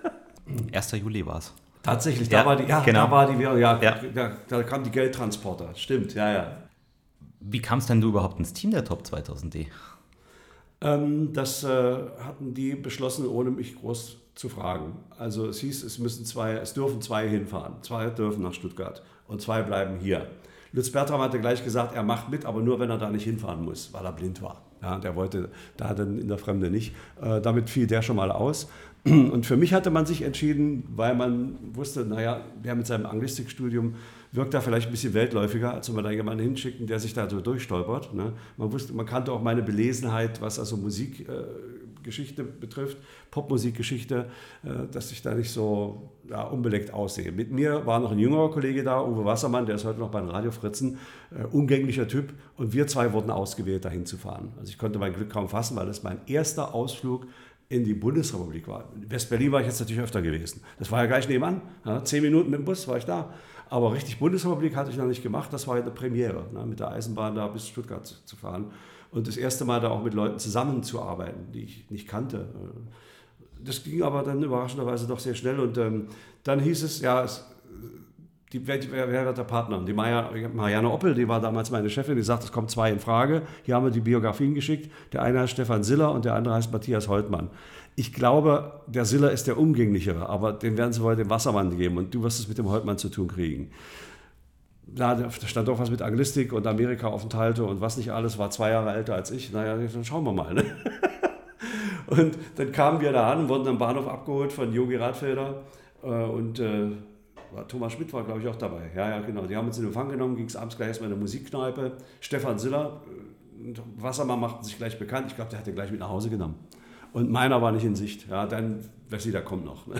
(laughs) 1. Juli war es. Tatsächlich, da ja, war die, ja, genau. da war die Währung, ja, ja. Da, da kam die Geldtransporter. Stimmt, ja, ja. Wie kamst denn du überhaupt ins Team der Top 2000D? Ähm, das äh, hatten die beschlossen, ohne mich groß zu fragen. Also es hieß, es müssen zwei, es dürfen zwei hinfahren. Zwei dürfen nach Stuttgart und zwei bleiben hier. Lutz Bertram hatte gleich gesagt, er macht mit, aber nur, wenn er da nicht hinfahren muss, weil er blind war. Ja, der wollte da dann in der Fremde nicht. Äh, damit fiel der schon mal aus. (clears throat) Und für mich hatte man sich entschieden, weil man wusste, naja, der mit seinem Anglistikstudium wirkt da vielleicht ein bisschen weltläufiger, als wenn wir da jemanden hinschicken, der sich da so durchstolpert. Ne? Man, wusste, man kannte auch meine Belesenheit, was also Musikgeschichte äh, betrifft, Popmusikgeschichte, äh, dass ich da nicht so ja, unbeleckt aussehe. Mit mir war noch ein jüngerer Kollege da, Uwe Wassermann, der ist heute noch bei den Radiofritzen, äh, umgänglicher Typ. Und wir zwei wurden ausgewählt, dahin zu fahren. Also ich konnte mein Glück kaum fassen, weil das mein erster Ausflug in die Bundesrepublik war. In West-Berlin war ich jetzt natürlich öfter gewesen. Das war ja gleich nebenan. Ja, zehn Minuten mit dem Bus war ich da. Aber richtig Bundesrepublik hatte ich noch nicht gemacht. Das war ja eine Premiere, ne, mit der Eisenbahn da bis Stuttgart zu fahren. Und das erste Mal da auch mit Leuten zusammenzuarbeiten, die ich nicht kannte. Das ging aber dann überraschenderweise doch sehr schnell. Und ähm, dann hieß es, ja, es, die, wer, wer, wird der Partner? Die Maja, Marianne Oppel, die war damals meine Chefin, die sagt, es kommen zwei in Frage. Hier haben wir die Biografien geschickt. Der eine heißt Stefan Siller und der andere heißt Matthias Holtmann. Ich glaube, der Siller ist der umgänglichere, aber den werden sie wohl dem Wassermann geben und du wirst es mit dem Holtmann zu tun kriegen. Da stand auch was mit Anglistik und Amerika-Aufenthalte und was nicht alles, war zwei Jahre älter als ich. Naja, dann schauen wir mal. Ne? (laughs) Und dann kamen wir da an, wurden am Bahnhof abgeholt von Yogi Radfelder äh, und äh, Thomas Schmidt war, glaube ich, auch dabei. Ja, ja, genau. Die haben uns in Empfang genommen, ging es abends gleich erstmal in eine Musikkneipe. Stefan Siller und Wassermann machten sich gleich bekannt. Ich glaube, der hat den gleich mit nach Hause genommen. Und meiner war nicht in Sicht. Ja, dann, Wesley, da kommt noch. Ne?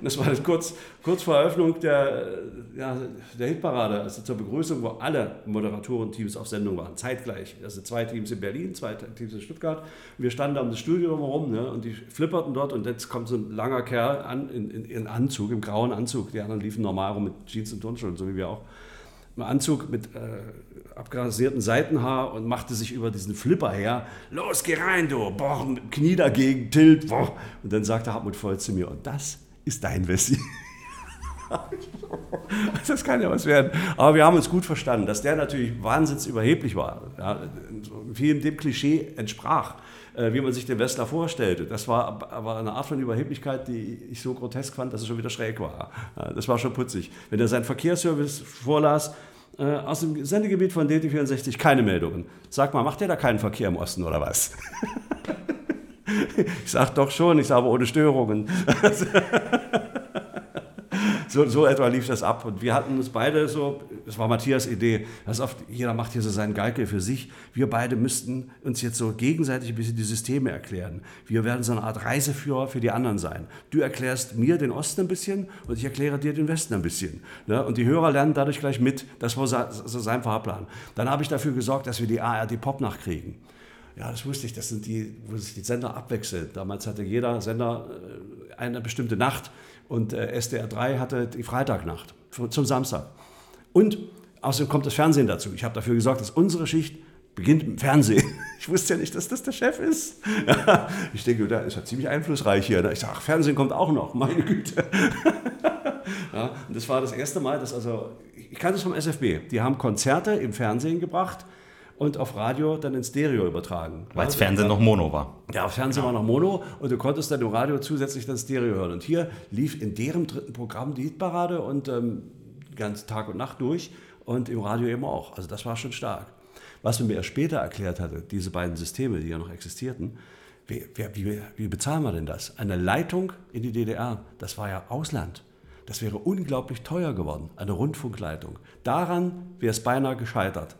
Das war das kurz, kurz vor Eröffnung der, ja, der Hitparade, also zur Begrüßung, wo alle Moderatorenteams auf Sendung waren, zeitgleich. Also zwei Teams in Berlin, zwei Teams in Stuttgart. Wir standen da um das Studio herum ne, und die flipperten dort und jetzt kommt so ein langer Kerl an, in, in, in Anzug, im grauen Anzug. Die anderen liefen normal rum mit Jeans und Turnschuhen, so wie wir auch. Im Anzug mit äh, abgrasierten Seitenhaar und machte sich über diesen Flipper her. Los, geh rein, du! Boah, Knie dagegen, Tilt, boah. Und dann sagte Hartmut Voll zu mir, und das ist dein Wessi. (laughs) das kann ja was werden. Aber wir haben uns gut verstanden, dass der natürlich wahnsinnig überheblich war. Ja, viel dem Klischee entsprach, äh, wie man sich den Westler vorstellte. Das war aber eine Art von Überheblichkeit, die ich so grotesk fand, dass es schon wieder schräg war. Das war schon putzig. Wenn er seinen Verkehrsservice vorlas, äh, aus dem Sendegebiet von DT64 keine Meldungen. Sag mal, macht der da keinen Verkehr im Osten oder was? (laughs) Ich sage doch schon, ich sage aber ohne Störungen. (laughs) so, so etwa lief das ab. Und wir hatten uns beide so, das war Matthias Idee, dass oft, jeder macht hier so seinen Geige für sich. Wir beide müssten uns jetzt so gegenseitig ein bisschen die Systeme erklären. Wir werden so eine Art Reiseführer für die anderen sein. Du erklärst mir den Osten ein bisschen und ich erkläre dir den Westen ein bisschen. Ne? Und die Hörer lernen dadurch gleich mit. Das war so sein Fahrplan. Dann habe ich dafür gesorgt, dass wir die ARD Pop nachkriegen. Ja, das wusste ich. Das sind die, wo sich die Sender abwechseln. Damals hatte jeder Sender äh, eine bestimmte Nacht und äh, SDR 3 hatte die Freitagnacht zum Samstag. Und außerdem kommt das Fernsehen dazu. Ich habe dafür gesorgt, dass unsere Schicht beginnt dem Fernsehen. (laughs) Ich wusste ja nicht, dass das der Chef ist. (laughs) Ich denke, der ist ja ziemlich einflussreich hier. Ich sage, ach, Fernsehen kommt auch noch, meine Güte. (laughs) Ja, und das war das erste Mal, dass also, ich kannte es vom SFB, die haben Konzerte im Fernsehen gebracht und auf Radio dann in Stereo übertragen. Weil das Fernsehen noch Mono war. Ja, das Fernsehen genau. war noch Mono und du konntest dann im Radio zusätzlich dann Stereo hören. Und hier lief in deren dritten Programm die Hitparade und ähm, ganz Tag und Nacht durch und im Radio eben auch. Also das war schon stark. Was mir erst später erklärt hatte, diese beiden Systeme, die ja noch existierten, wie, wie, wie bezahlen wir denn das? Eine Leitung in die DDR, das war ja Ausland. Das wäre unglaublich teuer geworden, eine Rundfunkleitung. Daran wäre es beinahe gescheitert.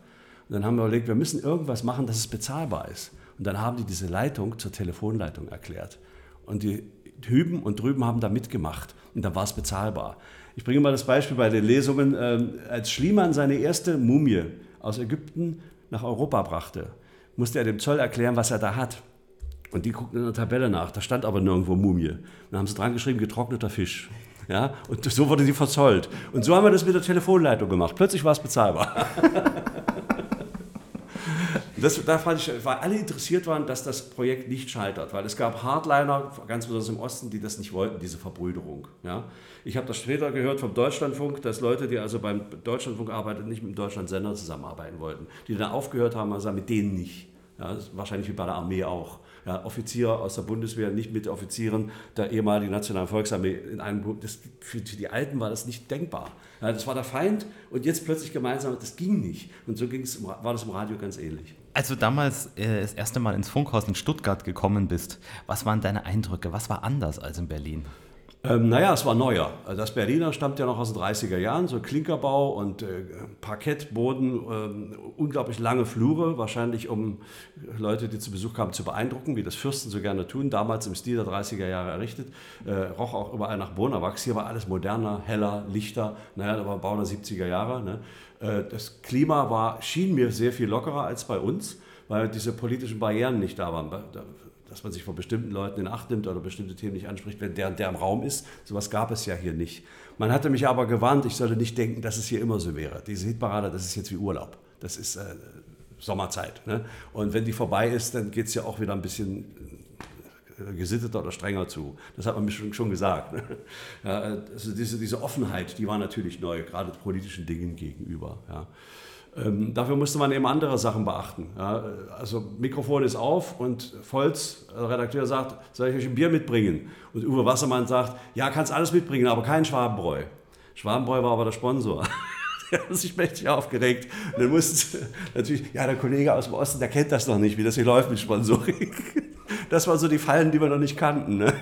Und dann haben wir überlegt, wir müssen irgendwas machen, dass es bezahlbar ist. Und dann haben die diese Leitung zur Telefonleitung erklärt. Und die hüben und drüben haben da mitgemacht. Und dann war es bezahlbar. Ich bringe mal das Beispiel bei den Lesungen. Ähm, als Schliemann seine erste Mumie aus Ägypten nach Europa brachte, musste er dem Zoll erklären, was er da hat. Und die guckten in der Tabelle nach. Da stand aber nirgendwo Mumie. Dann haben sie dran geschrieben, getrockneter Fisch. Ja? Und so wurde die verzollt. Und so haben wir das mit der Telefonleitung gemacht. Plötzlich war es bezahlbar. (laughs) Das, da fand ich, weil alle interessiert waren, dass das Projekt nicht scheitert, weil es gab Hardliner, ganz besonders im Osten, die das nicht wollten, diese Verbrüderung. Ja? Ich habe das später gehört vom Deutschlandfunk, dass Leute, die also beim Deutschlandfunk arbeiten, nicht mit dem Deutschlandsender zusammenarbeiten wollten. Die dann aufgehört haben, also mit denen nicht. Ja, wahrscheinlich wie bei der Armee auch. Ja, Offizier aus der Bundeswehr nicht mit Offizieren der ehemaligen Nationalen Volksarmee in einem das, für die Alten war das nicht denkbar. Ja, das war der Feind und jetzt plötzlich gemeinsam, das ging nicht. Und so ging's, war das im Radio ganz ähnlich. Als du damals äh, das erste Mal ins Funkhaus in Stuttgart gekommen bist, was waren deine Eindrücke? Was war anders als in Berlin? Ähm, naja, es war neuer. Das Berliner stammt ja noch aus den 30er Jahren, so Klinkerbau und äh, Parkettboden, äh, unglaublich lange Flure, wahrscheinlich um Leute, die zu Besuch kamen, zu beeindrucken, wie das Fürsten so gerne tun, damals im Stil der 30er Jahre errichtet. Äh, roch auch überall nach Bonawachs. Hier war alles moderner, heller, lichter, naja, da war Bau der 70er Jahre. Ne? Äh, das Klima war, schien mir sehr viel lockerer als bei uns weil diese politischen Barrieren nicht da waren dass man sich von bestimmten Leuten in Acht nimmt oder bestimmte Themen nicht anspricht, wenn der, der im Raum ist. Sowas gab es ja hier nicht. Man hatte mich aber gewarnt, ich sollte nicht denken, dass es hier immer so wäre. Diese Hitparade, das ist jetzt wie Urlaub. Das ist äh, Sommerzeit. Ne? Und wenn die vorbei ist, dann geht es ja auch wieder ein bisschen gesitteter oder strenger zu. Das hat man mir schon, schon gesagt. Ne? Ja, also diese, diese Offenheit, die war natürlich neu, gerade politischen Dingen gegenüber. Ja. Ähm, dafür musste man eben andere Sachen beachten. Ja, also Mikrofon ist auf und Volz, der Redakteur, sagt, soll ich euch ein Bier mitbringen? Und Uwe Wassermann sagt, ja, kannst alles mitbringen, aber kein Schwabenbräu. Schwabenbräu war aber der Sponsor. (laughs) der hat sich mächtig aufgeregt. Und dann mussten natürlich, ja, der Kollege aus dem Osten, der kennt das noch nicht, wie das hier läuft mit Sponsoring. Das waren so die Fallen, die wir noch nicht kannten. Ne?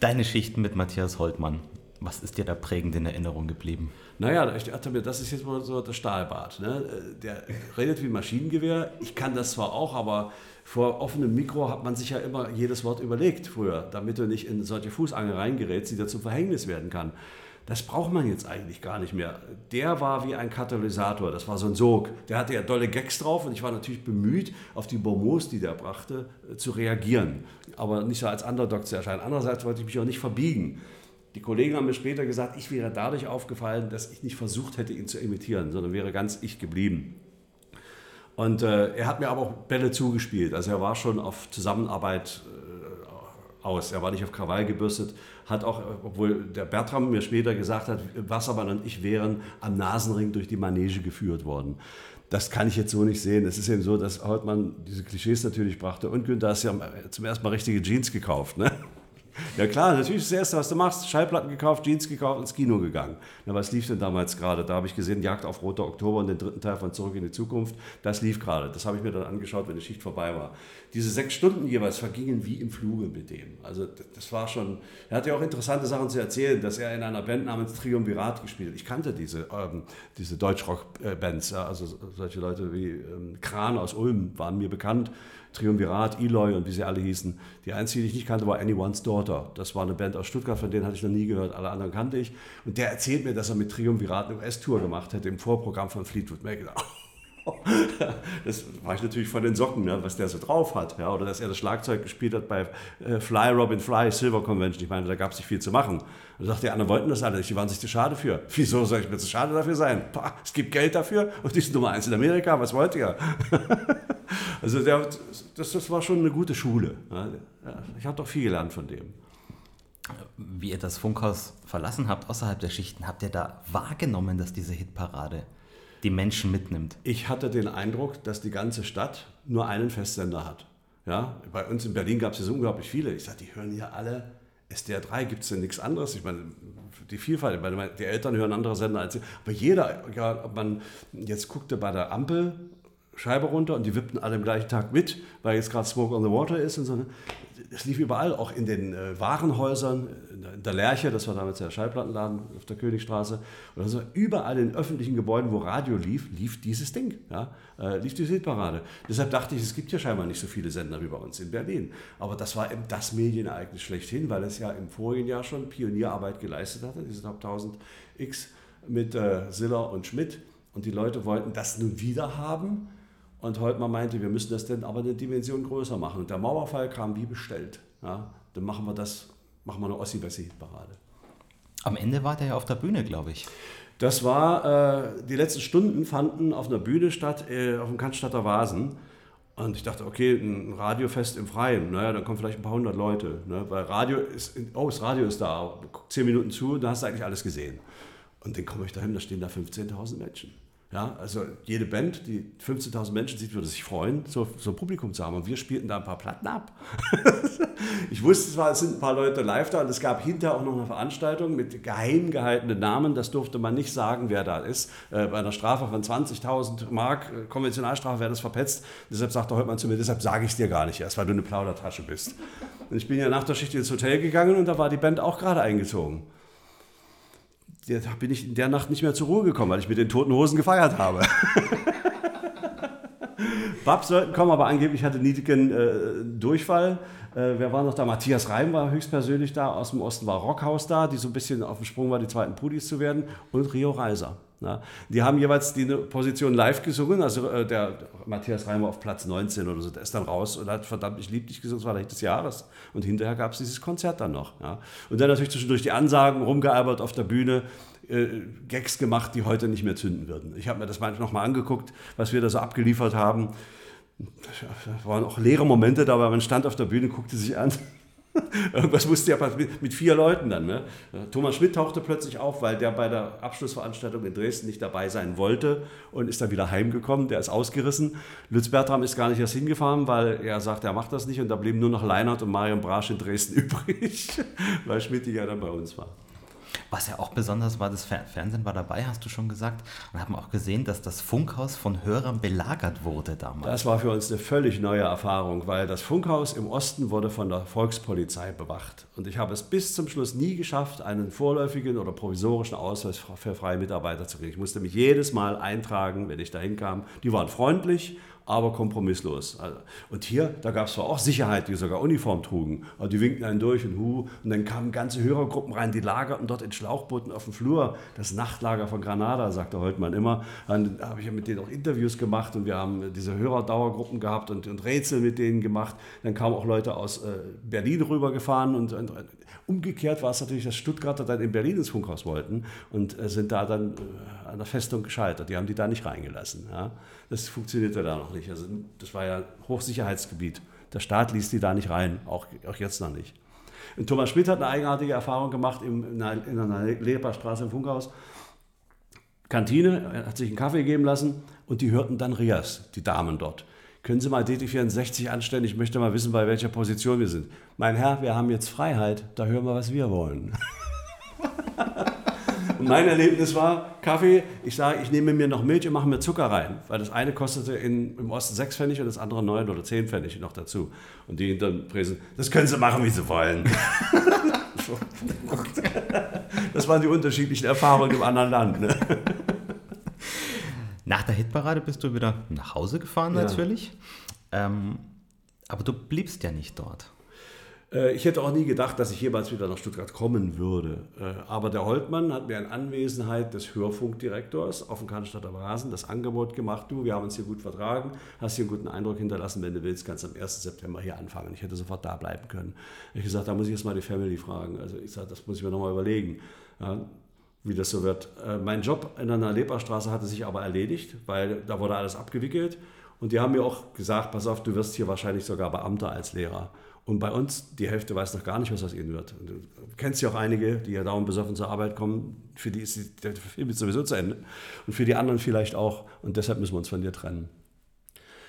Deine Schichten mit Matthias Holtmann. Was ist dir da prägend in Erinnerung geblieben? Naja, ich dachte mir, das ist jetzt mal so der Stahlbart. Ne? Der redet wie ein Maschinengewehr. Ich kann das zwar auch, aber vor offenem Mikro hat man sich ja immer jedes Wort überlegt früher, damit du nicht in solche Fußangereien gerätst, die dir zum Verhängnis werden kann. Das braucht man jetzt eigentlich gar nicht mehr. Der war wie ein Katalysator, das war so ein Sog. Der hatte ja dolle Gags drauf und ich war natürlich bemüht, auf die Bonmots, die der brachte, zu reagieren. Aber nicht so als Underdog zu erscheinen. Andererseits wollte ich mich auch nicht verbiegen. Die Kollegen haben mir später gesagt, ich wäre dadurch aufgefallen, dass ich nicht versucht hätte, ihn zu imitieren, sondern wäre ganz ich geblieben. Und äh, er hat mir aber auch Bälle zugespielt. Also er war schon auf Zusammenarbeit äh, aus. Er war nicht auf Krawall gebürstet. Hat auch, obwohl der Bertram mir später gesagt hat, Wassermann und ich wären am Nasenring durch die Manege geführt worden. Das kann ich jetzt so nicht sehen. Es ist eben so, dass Holtmann diese Klischees natürlich brachte. Und Günther hat ja zum ersten Mal richtige Jeans gekauft. Ne? Ja klar, natürlich das Erste, was du machst, Schallplatten gekauft, Jeans gekauft, ins Kino gegangen. Na, was lief denn damals gerade? Da habe ich gesehen, Jagd auf Roter Oktober und den dritten Teil von Zurück in die Zukunft. Das lief gerade. Das habe ich mir dann angeschaut, wenn die Schicht vorbei war. Diese sechs Stunden jeweils vergingen wie im Fluge mit dem. Also das war schon, er hat ja auch interessante Sachen zu erzählen, dass er in einer Band namens Triumvirat gespielt hat. Ich kannte diese, ähm, diese Deutschrock-Bands, ja, also solche Leute wie ähm, Kran aus Ulm waren mir bekannt. Triumvirat, Eloy und wie sie alle hießen. Die einzige, die ich nicht kannte, war Anyone's Daughter. Das war eine Band aus Stuttgart, von denen hatte ich noch nie gehört, alle anderen kannte ich. Und der erzählt mir, dass er mit Triumvirat eine US-Tour gemacht hätte im Vorprogramm von Fleetwood Mac. Das war ich natürlich von den Socken, ne, was der so drauf hat. Ja, oder dass er das Schlagzeug gespielt hat bei äh, Fly Robin Fly Silver Convention. Ich meine, da gab es nicht viel zu machen. Und sagte, die anderen wollten das alle nicht, die waren sich zu schade für. Wieso soll ich mir zu schade dafür sein? Pah, es gibt Geld dafür und die sind Nummer eins in Amerika, was wollt ihr? (laughs) also der, das, das war schon eine gute Schule. Ich habe doch viel gelernt von dem. Wie ihr das Funkhaus verlassen habt, außerhalb der Schichten, habt ihr da wahrgenommen, dass diese Hitparade die Menschen mitnimmt? Ich hatte den Eindruck, dass die ganze Stadt nur einen Festsender hat. Ja, bei uns in Berlin gab es ja so unglaublich viele. Ich sagte, die hören ja alle SDR 3, gibt es denn nichts anderes? Ich meine, die Vielfalt, meine, die Eltern hören andere Sender als sie. Aber jeder, egal ob man jetzt guckte bei der Ampel Scheibe runter und die wippten alle am gleichen Tag mit, weil jetzt gerade Smoke on the Water ist und so. Es lief überall, auch in den äh, Warenhäusern, in der Lerche, das war damals der Schallplattenladen auf der Königstraße, oder so, überall in öffentlichen Gebäuden, wo Radio lief, lief dieses Ding, ja? äh, lief die Hitparade. Deshalb dachte ich, es gibt ja scheinbar nicht so viele Sender wie bei uns in Berlin. Aber das war eben das Medienereignis schlechthin, weil es ja im vorigen Jahr schon Pionierarbeit geleistet hatte, diese Top 1000 X mit äh, Siller und Schmidt. Und die Leute wollten das nun wieder haben und Holtmann meinte, wir müssen das denn aber eine Dimension größer machen. Und der Mauerfall kam wie bestellt. Ja, dann machen wir das, machen wir eine Ossi-Bessi-Parade. Am Ende war der ja auf der Bühne, glaube ich. Das war, äh, die letzten Stunden fanden auf einer Bühne statt, äh, auf dem Cannstatter Vasen. Und ich dachte, okay, ein Radiofest im Freien, naja, dann kommen vielleicht ein paar hundert Leute. Ne? Weil Radio ist, oh, das Radio ist da, zehn Minuten zu, da hast du eigentlich alles gesehen. Und dann komme ich dahin, da stehen da 15.000 Menschen. Ja, also jede Band, die 15.000 Menschen sieht, würde sich freuen, so, so ein Publikum zu haben. Und wir spielten da ein paar Platten ab. (laughs) ich wusste zwar, es sind ein paar Leute live da und es gab hinterher auch noch eine Veranstaltung mit geheim gehaltenen Namen. Das durfte man nicht sagen, wer da ist. Äh, bei einer Strafe von 20.000 Mark, äh, Konventionalstrafe, wäre das verpetzt. Deshalb sagt heute mal zu mir, deshalb sage ich es dir gar nicht erst, weil du eine Plaudertasche bist. Und ich bin ja nach der Schicht ins Hotel gegangen und da war die Band auch gerade eingezogen da bin ich in der Nacht nicht mehr zur Ruhe gekommen, weil ich mit den Toten Hosen gefeiert habe. (laughs) Babs sollten kommen, aber angeblich hatte Nietiken äh, Durchfall. Äh, wer war noch da? Matthias Reim war höchstpersönlich da. Aus dem Osten war Rockhaus da, die so ein bisschen auf dem Sprung war, die zweiten Pudis zu werden. Und Rio Reiser. Na, die haben jeweils die Position live gesungen. Also äh, der Matthias Reimer auf Platz 19 oder so, der ist dann raus und hat verdammt, ich lieb dich gesungen, das war Hit des Jahres. Und hinterher gab es dieses Konzert dann noch. Ja. Und dann natürlich zwischendurch die Ansagen, rumgealbert auf der Bühne, äh, Gags gemacht, die heute nicht mehr zünden würden. Ich habe mir das manchmal nochmal angeguckt, was wir da so abgeliefert haben. Da waren auch leere Momente dabei, man stand auf der Bühne, guckte sich an. (laughs) Irgendwas musste ja passieren, mit vier Leuten dann. Ne? Thomas Schmidt tauchte plötzlich auf, weil der bei der Abschlussveranstaltung in Dresden nicht dabei sein wollte und ist dann wieder heimgekommen. Der ist ausgerissen. Lutz Bertram ist gar nicht erst hingefahren, weil er sagt, er macht das nicht. Und da blieben nur noch Leinert und Marion Brasch in Dresden (laughs) übrig, weil Schmidt ja dann bei uns war. Was ja auch besonders war, das Fernsehen war dabei, hast du schon gesagt. Und haben auch gesehen, dass das Funkhaus von Hörern belagert wurde damals. Das war für uns eine völlig neue Erfahrung, weil das Funkhaus im Osten wurde von der Volkspolizei bewacht. Und ich habe es bis zum Schluss nie geschafft, einen vorläufigen oder provisorischen Ausweis für freie Mitarbeiter zu kriegen. Ich musste mich jedes Mal eintragen, wenn ich da hinkam. Die waren freundlich, aber kompromisslos. Also, und hier, da gab es zwar auch Sicherheit, die sogar Uniform trugen, aber die winkten einen durch und hu. Und dann kamen ganze Hörergruppen rein, die lagerten dort in Schlauchbooten auf dem Flur. Das Nachtlager von Granada, sagte Holtmann immer. Dann habe ich mit denen auch Interviews gemacht und wir haben diese Hörerdauergruppen gehabt und, und Rätsel mit denen gemacht. Dann kamen auch Leute aus äh, Berlin rübergefahren und, und, umgekehrt war es natürlich, dass Stuttgarter dann in Berlin ins Funkhaus wollten und äh, sind da dann äh, an der Festung gescheitert. Die haben die da nicht reingelassen. Ja. Das funktionierte da noch nicht. Also das war ja Hochsicherheitsgebiet. Der Staat ließ die da nicht rein, auch, auch jetzt noch nicht. Und Thomas Schmidt hat eine eigenartige Erfahrung gemacht im, in einer, in im Funkhaus. Kantine, er hat sich einen Kaffee geben lassen und die hörten dann Rias, die Damen dort. Können Sie mal DT64 anstellen? Ich möchte mal wissen, bei welcher Position wir sind. Mein Herr, wir haben jetzt Freiheit, da hören wir, was wir wollen. (laughs) Und mein Erlebnis war, Kaffee, ich sage, ich nehme mir noch Milch und mache mir Zucker rein, weil das eine kostete in, im Osten 6 Pfennig und das andere 9 oder 10 Pfennig noch dazu. Und die hinterm Presen, das können Sie machen, wie Sie wollen. (laughs) das waren die unterschiedlichen Erfahrungen im anderen Land. Ne? Nach der Hitparade bist du wieder nach Hause gefahren ja. natürlich. Ähm, aber du bliebst ja nicht dort. Äh, ich hätte auch nie gedacht, dass ich jemals wieder nach Stuttgart kommen würde. Äh, aber der Holtmann hat mir in Anwesenheit des Hörfunkdirektors auf dem Cannstatter Rasen das Angebot gemacht, du, wir haben uns hier gut vertragen, hast hier einen guten Eindruck hinterlassen, wenn du willst, kannst du am 1. September hier anfangen. Ich hätte sofort da bleiben können. Ich gesagt, da muss ich jetzt mal die Family fragen. Also ich sage, das muss ich mir nochmal überlegen. Ja, wie das so wird. Äh, mein Job in einer Leberstraße hatte sich aber erledigt, weil da wurde alles abgewickelt. Und die haben mir auch gesagt, pass auf, du wirst hier wahrscheinlich sogar Beamter als Lehrer. Und bei uns, die Hälfte weiß noch gar nicht, was aus ihnen wird. Und du kennst ja auch einige, die ja dauernd besoffen zur Arbeit kommen, für die ist der Film sowieso zu Ende. Und für die anderen vielleicht auch. Und deshalb müssen wir uns von dir trennen.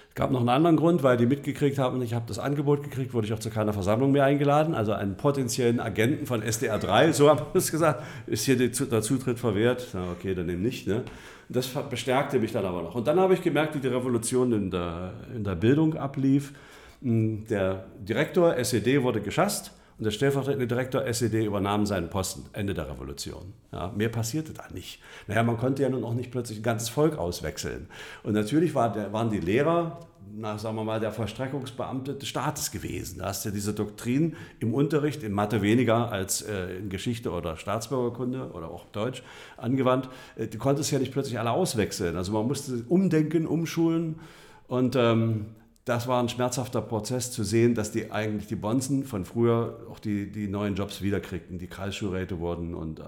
Es gab noch einen anderen Grund, weil die mitgekriegt haben, ich habe das Angebot gekriegt, wurde ich auch zu keiner Versammlung mehr eingeladen. Also einen potenziellen Agenten von SDR 3, so haben wir es gesagt, ist hier der Zutritt verwehrt. Na okay, dann eben nicht. Ne? Das bestärkte mich dann aber noch. Und dann habe ich gemerkt, wie die Revolution in der, in der Bildung ablief. Hm, der Direktor SED wurde geschasst und der stellvertretende Direktor SED übernahm seinen Posten, Ende der Revolution. Ja, mehr passierte da nicht. Naja, man konnte ja nun auch nicht plötzlich ein ganzes Volk auswechseln. Und natürlich war der, waren die Lehrer, na, sagen wir mal, der Vollstreckungsbeamte des Staates gewesen. Da hast du diese Doktrin im Unterricht, in Mathe weniger als äh, in Geschichte oder Staatsbürgerkunde oder auch Deutsch angewandt. Äh, du konntest ja nicht plötzlich alle auswechseln. Also man musste umdenken, umschulen und ähm, das war ein schmerzhafter Prozess zu sehen, dass die eigentlich die Bonzen von früher auch die, die neuen Jobs wiederkriegten, die Kreisschulräte wurden und äh,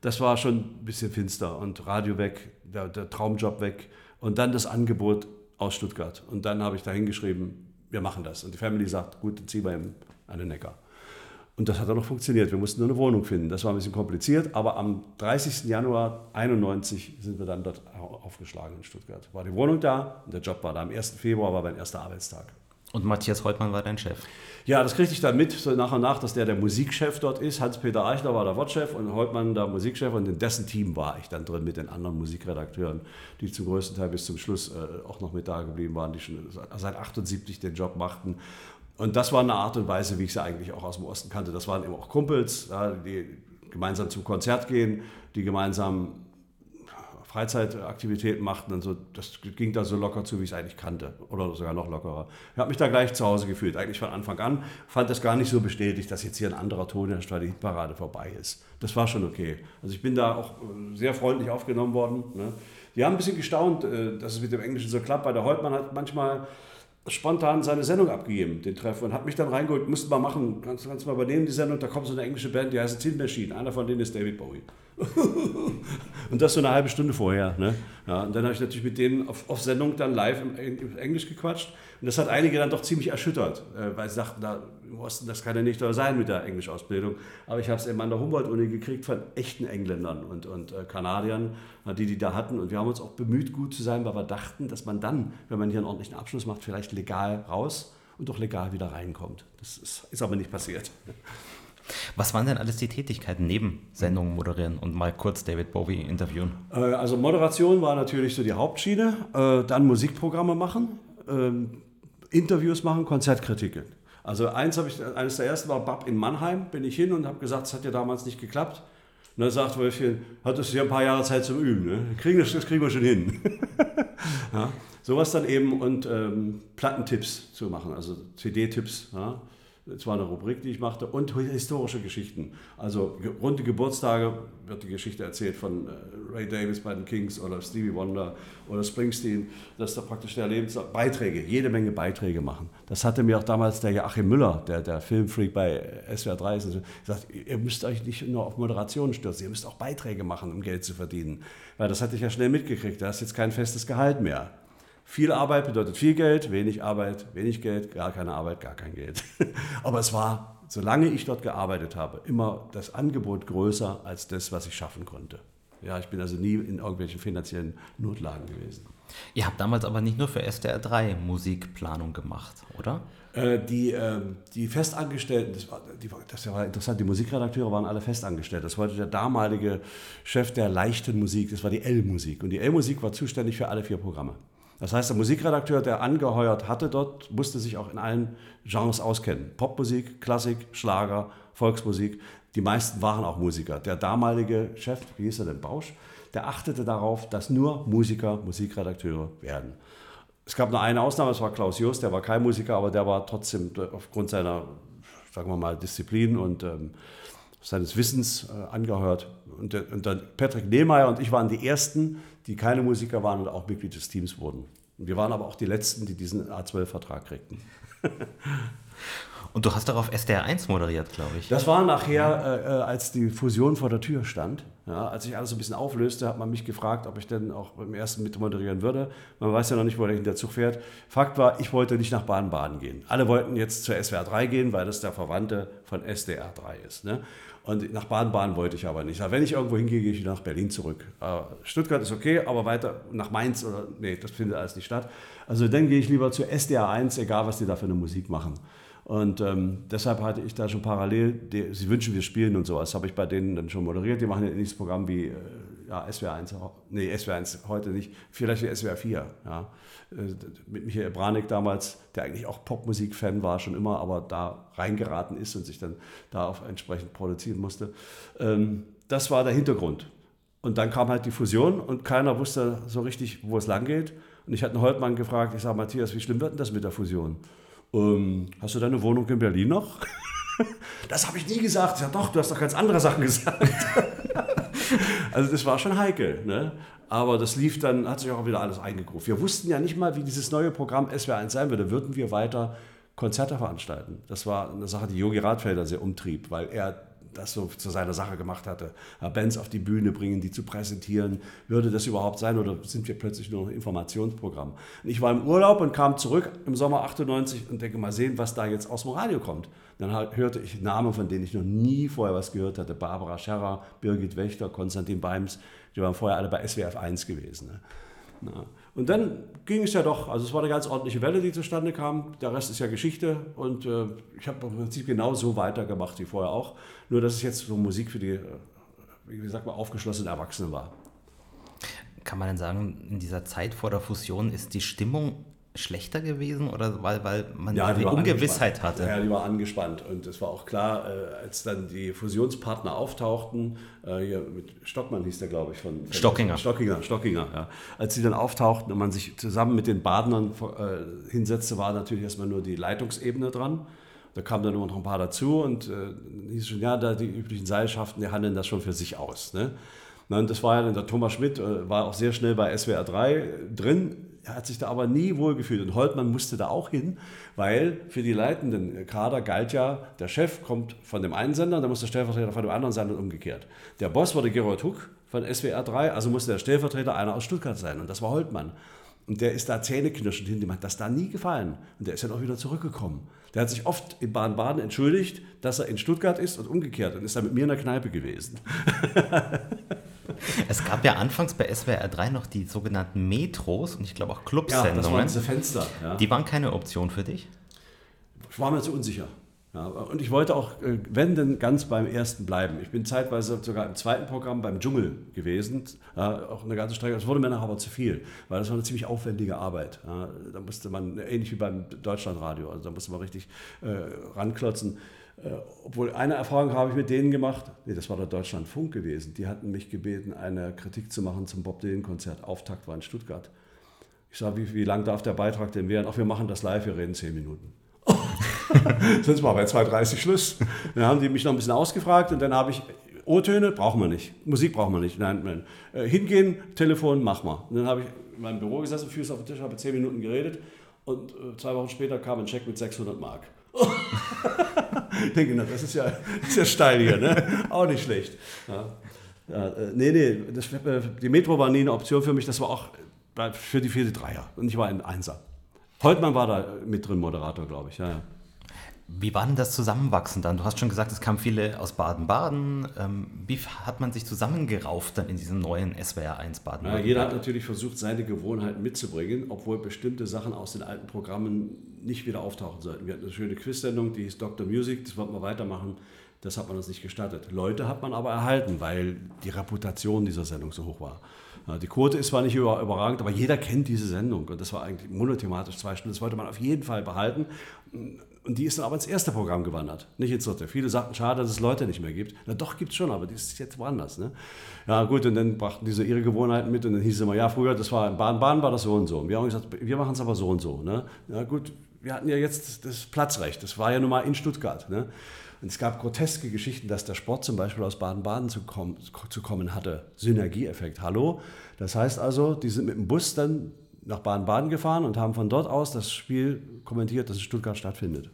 das war schon ein bisschen finster und Radio weg, der, der Traumjob weg und dann das Angebot aus Stuttgart und dann habe ich da hingeschrieben, wir machen das und die Family sagt, gut, dann ziehen wir an den Neckar. Und das hat dann noch funktioniert. Wir mussten nur eine Wohnung finden. Das war ein bisschen kompliziert, aber am 30. Januar 91 sind wir dann dort aufgeschlagen in Stuttgart. War die Wohnung da und der Job war da. Am 1. Februar war mein erster Arbeitstag. Und Matthias Holtmann war dein Chef? Ja, das kriegte ich dann mit, so nach und nach, dass der der Musikchef dort ist. Hans-Peter Eichler war der Wortchef und Holtmann der Musikchef. Und in dessen Team war ich dann drin mit den anderen Musikredakteuren, die zum größten Teil bis zum Schluss äh, auch noch mit da geblieben waren, die schon seit 78 den Job machten. Und das war eine Art und Weise, wie ich sie eigentlich auch aus dem Osten kannte. Das waren eben auch Kumpels, die gemeinsam zum Konzert gehen, die gemeinsam Freizeitaktivitäten machten und so. Das ging da so locker zu, wie ich es eigentlich kannte. Oder sogar noch lockerer. Ich habe mich da gleich zu Hause gefühlt, eigentlich von Anfang an. Fand das gar nicht so bestätigt, dass jetzt hier ein anderer Ton in der Strategieparade vorbei ist. Das war schon okay. Also ich bin da auch äh, sehr freundlich aufgenommen worden. Ne? Die haben ein bisschen gestaunt, äh, dass es mit dem Englischen so klappt, weil der Holtmann hat manchmal spontan seine Sendung abgegeben, den Treff, und hat mich dann reingeholt, musst du mal machen, kannst, kannst mal übernehmen die Sendung, da kommt so eine englische Band, die heißt Tin Machine, einer von denen ist David Bowie. (laughs) und das so eine halbe Stunde vorher. Ne? Ja, und dann habe ich natürlich mit denen auf, auf Sendung dann live im, im, Englisch gequatscht. Und das hat einige dann doch ziemlich erschüttert, äh, weil sie dachten, da im Osten, das kann ja nicht sein mit der Englisch-Ausbildung. Aber ich habe es eben an der Humboldt-Uni gekriegt von echten Engländern und, und äh, Kanadiern, die die da hatten. Und wir haben uns auch bemüht, gut zu sein, weil wir dachten, dass man dann, wenn man hier einen ordentlichen Abschluss macht, vielleicht legal raus und doch legal wieder reinkommt. Das ist, ist aber nicht passiert. Was waren denn alles die Tätigkeiten neben Sendungen moderieren und mal kurz David Bowie interviewen? Äh, also Moderation war natürlich so die Hauptschiene, äh, dann Musikprogramme machen, ähm, Interviews machen, Konzertkritiken. Also eins habe ich, eines der ersten war Bab in Mannheim, bin ich hin und habe gesagt, es hat ja damals nicht geklappt. Und dann sagt Wolfchen, hattest du ja ein paar Jahre Zeit zum Üben, ne? Kriegen das, das kriegen wir schon hin. (laughs) ja, sowas dann eben und ähm, Plattentipps zu machen, also CD-Tipps. Ja? Das war eine Rubrik, die ich machte, und historische Geschichten. Also runde Geburtstage wird die Geschichte erzählt von äh, Ray Davis bei den Kings oder Stevie Wonder oder Springsteen, dass da praktisch der Lebens Beiträge, jede Menge Beiträge machen. Das hatte mir auch damals der Joachim Müller, der, der Filmfreak bei SWR 3 ist, gesagt, ihr müsst euch nicht nur auf Moderation stürzen, ihr müsst auch Beiträge machen, um Geld zu verdienen. Weil das hatte ich ja schnell mitgekriegt, da ist jetzt kein festes Gehalt mehr. Viel Arbeit bedeutet viel Geld, wenig Arbeit, wenig Geld, gar keine Arbeit, gar kein Geld. (laughs) Aber es war, solange ich dort gearbeitet habe, immer das Angebot größer als das, was ich schaffen konnte. Ja, ich bin also nie in irgendwelchen finanziellen Notlagen gewesen. Ihr habt damals aber nicht nur für SDR 3 Musikplanung gemacht, oder? Äh, die, äh, die Festangestellten, das war, die, das war interessant, die Musikredakteure waren alle festangestellt. Das war der damalige Chef der leichten Musik, das war die L-Musik. Und die L-Musik war zuständig für alle vier Programme. Das heißt, der Musikredakteur, der angeheuert hatte dort, musste sich auch in allen Genres auskennen. Popmusik, Klassik, Schlager, Volksmusik. Die meisten waren auch Musiker. Der damalige Chef, wie hieß er denn, Bausch, der achtete darauf, dass nur Musiker Musikredakteure werden. Es gab nur eine Ausnahme, das war Klaus Jost, der war kein Musiker, aber der war trotzdem aufgrund seiner, sagen wir mal, Disziplin und ähm, seines Wissens äh, angehört. Und, und dann Patrick Nehmeyer und ich waren die Ersten, die keine Musiker waren und auch Mitglied des Teams wurden. Und wir waren aber auch die Letzten, die diesen A12-Vertrag kriegten. (laughs) Und du hast darauf SDR 1 moderiert, glaube ich. Das war nachher, äh, äh, als die Fusion vor der Tür stand. Ja, als sich alles so ein bisschen auflöste, hat man mich gefragt, ob ich denn auch beim ersten mit moderieren würde. Man weiß ja noch nicht, wo der Zug fährt. Fakt war, ich wollte nicht nach Baden-Baden gehen. Alle wollten jetzt zur SWR 3 gehen, weil das der Verwandte von SDR 3 ist. Ne? Und nach Baden-Baden wollte ich aber nicht. Aber wenn ich irgendwo hingehe, gehe ich nach Berlin zurück. Äh, Stuttgart ist okay, aber weiter nach Mainz oder nee, das findet alles nicht statt. Also dann gehe ich lieber zu SDR 1, egal was die da für eine Musik machen. Und ähm, deshalb hatte ich da schon parallel, die, sie wünschen, wir spielen und sowas, habe ich bei denen dann schon moderiert. Die machen ein ähnliches Programm wie äh, ja, SWR 1, nee, SWR 1 heute nicht, vielleicht wie SWR 4. Ja. Äh, mit Michael Branik damals, der eigentlich auch Popmusik-Fan war schon immer, aber da reingeraten ist und sich dann da auf entsprechend produzieren musste. Ähm, das war der Hintergrund. Und dann kam halt die Fusion und keiner wusste so richtig, wo es lang geht. Und ich hatte einen Holtmann gefragt, ich sage, Matthias, wie schlimm wird denn das mit der Fusion? ähm, hast du deine Wohnung in Berlin noch? (laughs) das habe ich nie gesagt. Sage, doch, du hast doch ganz andere Sachen gesagt. (laughs) (laughs) also das war schon heikel. Ne? Aber das lief dann, hat sich auch wieder alles eingegruft. Wir wussten ja nicht mal, wie dieses neue Programm SWR1 sein würde. Würden wir weiter Konzerte veranstalten? Das war eine Sache, die Jogi Radfelder sehr umtrieb, weil er das so zu seiner Sache gemacht hatte. Bands auf die Bühne bringen, die zu präsentieren. Würde das überhaupt sein oder sind wir plötzlich nur ein Informationsprogramm? Und ich war im Urlaub und kam zurück im Sommer 98 und denke mal sehen, was da jetzt aus dem Radio kommt. Dann hörte ich Namen, von denen ich noch nie vorher was gehört hatte. Barbara Scherrer, Birgit Wächter, Konstantin Beims, die waren vorher alle bei SWF 1 gewesen. Ne? Und dann ging es ja doch, also es war eine ganz ordentliche Welle, die zustande kam. Der Rest ist ja Geschichte und äh, ich habe im Prinzip genau so weitergemacht wie vorher auch. Nur, dass es jetzt so Musik für die, äh, wie gesagt, mal aufgeschlossene Erwachsene war. Kann man denn sagen, in dieser Zeit vor der Fusion ist die Stimmung schlechter gewesen oder weil, weil man ja, die Ungewissheit hatte? Ja, die war angespannt und es war auch klar, äh, als dann die Fusionspartner auftauchten, äh, hier mit Stockmann hieß der, glaube ich, von, von Stockinger. Stockinger, Stockinger, ja. Als sie dann auftauchten und man sich zusammen mit den Badnern äh, hinsetzte, war natürlich erstmal nur die Leitungsebene dran. Da kamen dann nur noch ein paar dazu und äh, hieß schon, ja, da die üblichen Seilschaften, die handeln das schon für sich aus. Ne? Und das war ja dann der Thomas Schmidt, äh, war auch sehr schnell bei SWR 3 drin er hat sich da aber nie wohlgefühlt. Und Holtmann musste da auch hin, weil für die leitenden Kader galt ja, der Chef kommt von dem einen Sender, dann muss der Stellvertreter von dem anderen sein und umgekehrt. Der Boss wurde Gerold Huck von SWR 3, also musste der Stellvertreter einer aus Stuttgart sein. Und das war Holtmann. Und der ist da zähneknirschend hin, dem hat das da nie gefallen. Und der ist dann auch wieder zurückgekommen. Der hat sich oft in Baden-Baden entschuldigt, dass er in Stuttgart ist und umgekehrt und ist dann mit mir in der Kneipe gewesen. (laughs) (laughs) Es gab ja anfangs bei SWR 3 noch die sogenannten Metros und ich glaube auch Clubsendungen. Ja, das waren diese Fenster. Ja. Die waren keine Option für dich? Ich war mir zu unsicher. Ja, und ich wollte auch, äh, wenn denn, ganz beim ersten bleiben. Ich bin zeitweise sogar im zweiten Programm beim Dschungel gewesen, ja, auch eine ganze Strecke. Das wurde mir nachher aber zu viel, weil das war eine ziemlich aufwendige Arbeit. Ja, da musste man, ähnlich wie beim Deutschlandradio, also da musste man richtig äh, ranklotzen. Äh, obwohl eine Erfahrung habe ich mit denen gemacht, nee, das war der Deutschlandfunk gewesen. Die hatten mich gebeten, eine Kritik zu machen zum Bob Dylan-Konzert. Auftakt war in Stuttgart. Ich sage, wie, wie lang darf der Beitrag denn werden? Ach, wir machen das live, wir reden zehn Minuten. (laughs) Sonst war bei 2.30 Schluss. Dann haben die mich noch ein bisschen ausgefragt und dann habe ich, O-Töne brauchen wir nicht, Musik brauchen wir nicht. Nein, nein. Äh, hingehen, Telefon, mach mal. Und dann habe ich in meinem Büro gesessen, Füße auf dem Tisch, habe zehn Minuten geredet und äh, zwei Wochen später kam ein Check mit 600 Mark. Ich denke, na, das ist ja, das ist ja steil hier, ne? auch nicht schlecht. Ja. Ja, äh, nee, nee, das, äh, die Metro war nie eine Option für mich, das war auch für die vierte Dreier und ich war ein Einser. Holtmann war da mit drin, Moderator, glaube ich. Ja, ja. Wie war denn das Zusammenwachsen dann? Du hast schon gesagt, es kamen viele aus Baden-Baden. Ähm, wie hat man sich zusammengerauft dann in diesem neuen SWR 1 baden ja, Jeder hat natürlich versucht, seine Gewohnheiten mitzubringen, obwohl bestimmte Sachen aus den alten Programmen nicht wieder auftauchen sollten. Wir hatten eine schöne Quiz-Sendung, die hieß Dr. Music, das wollten wir weitermachen. Das hat man uns nicht gestattet. Leute hat man aber erhalten, weil die Reputation dieser Sendung so hoch war. Die Quote ist zwar nicht überragend, aber jeder kennt diese Sendung. Und das war eigentlich monothematisch zwei Stunden. Das wollte man auf jeden Fall behalten. Und die ist dann aber ins erste Programm gewandert, nicht ins dritte. Viele sagten, schade, dass es Leute nicht mehr gibt. Na doch, gibt es schon, aber die ist jetzt woanders. Ne? Ja gut, und dann brachten diese ihre Gewohnheiten mit und dann hieß es immer, ja früher, das war in Baden-Baden war das so und so. Und wir haben gesagt, wir machen es aber so und so. Ne? Ja gut, wir hatten ja jetzt das Platzrecht, das war ja nun mal in Stuttgart. Ne? Und es gab groteske Geschichten, dass der Sport zum Beispiel aus Baden-Baden zu, kommen, zu kommen hatte. Synergieeffekt, hallo? Das heißt also, die sind mit dem Bus dann nach Baden-Baden gefahren und haben von dort aus das Spiel kommentiert, das in Stuttgart stattfindet.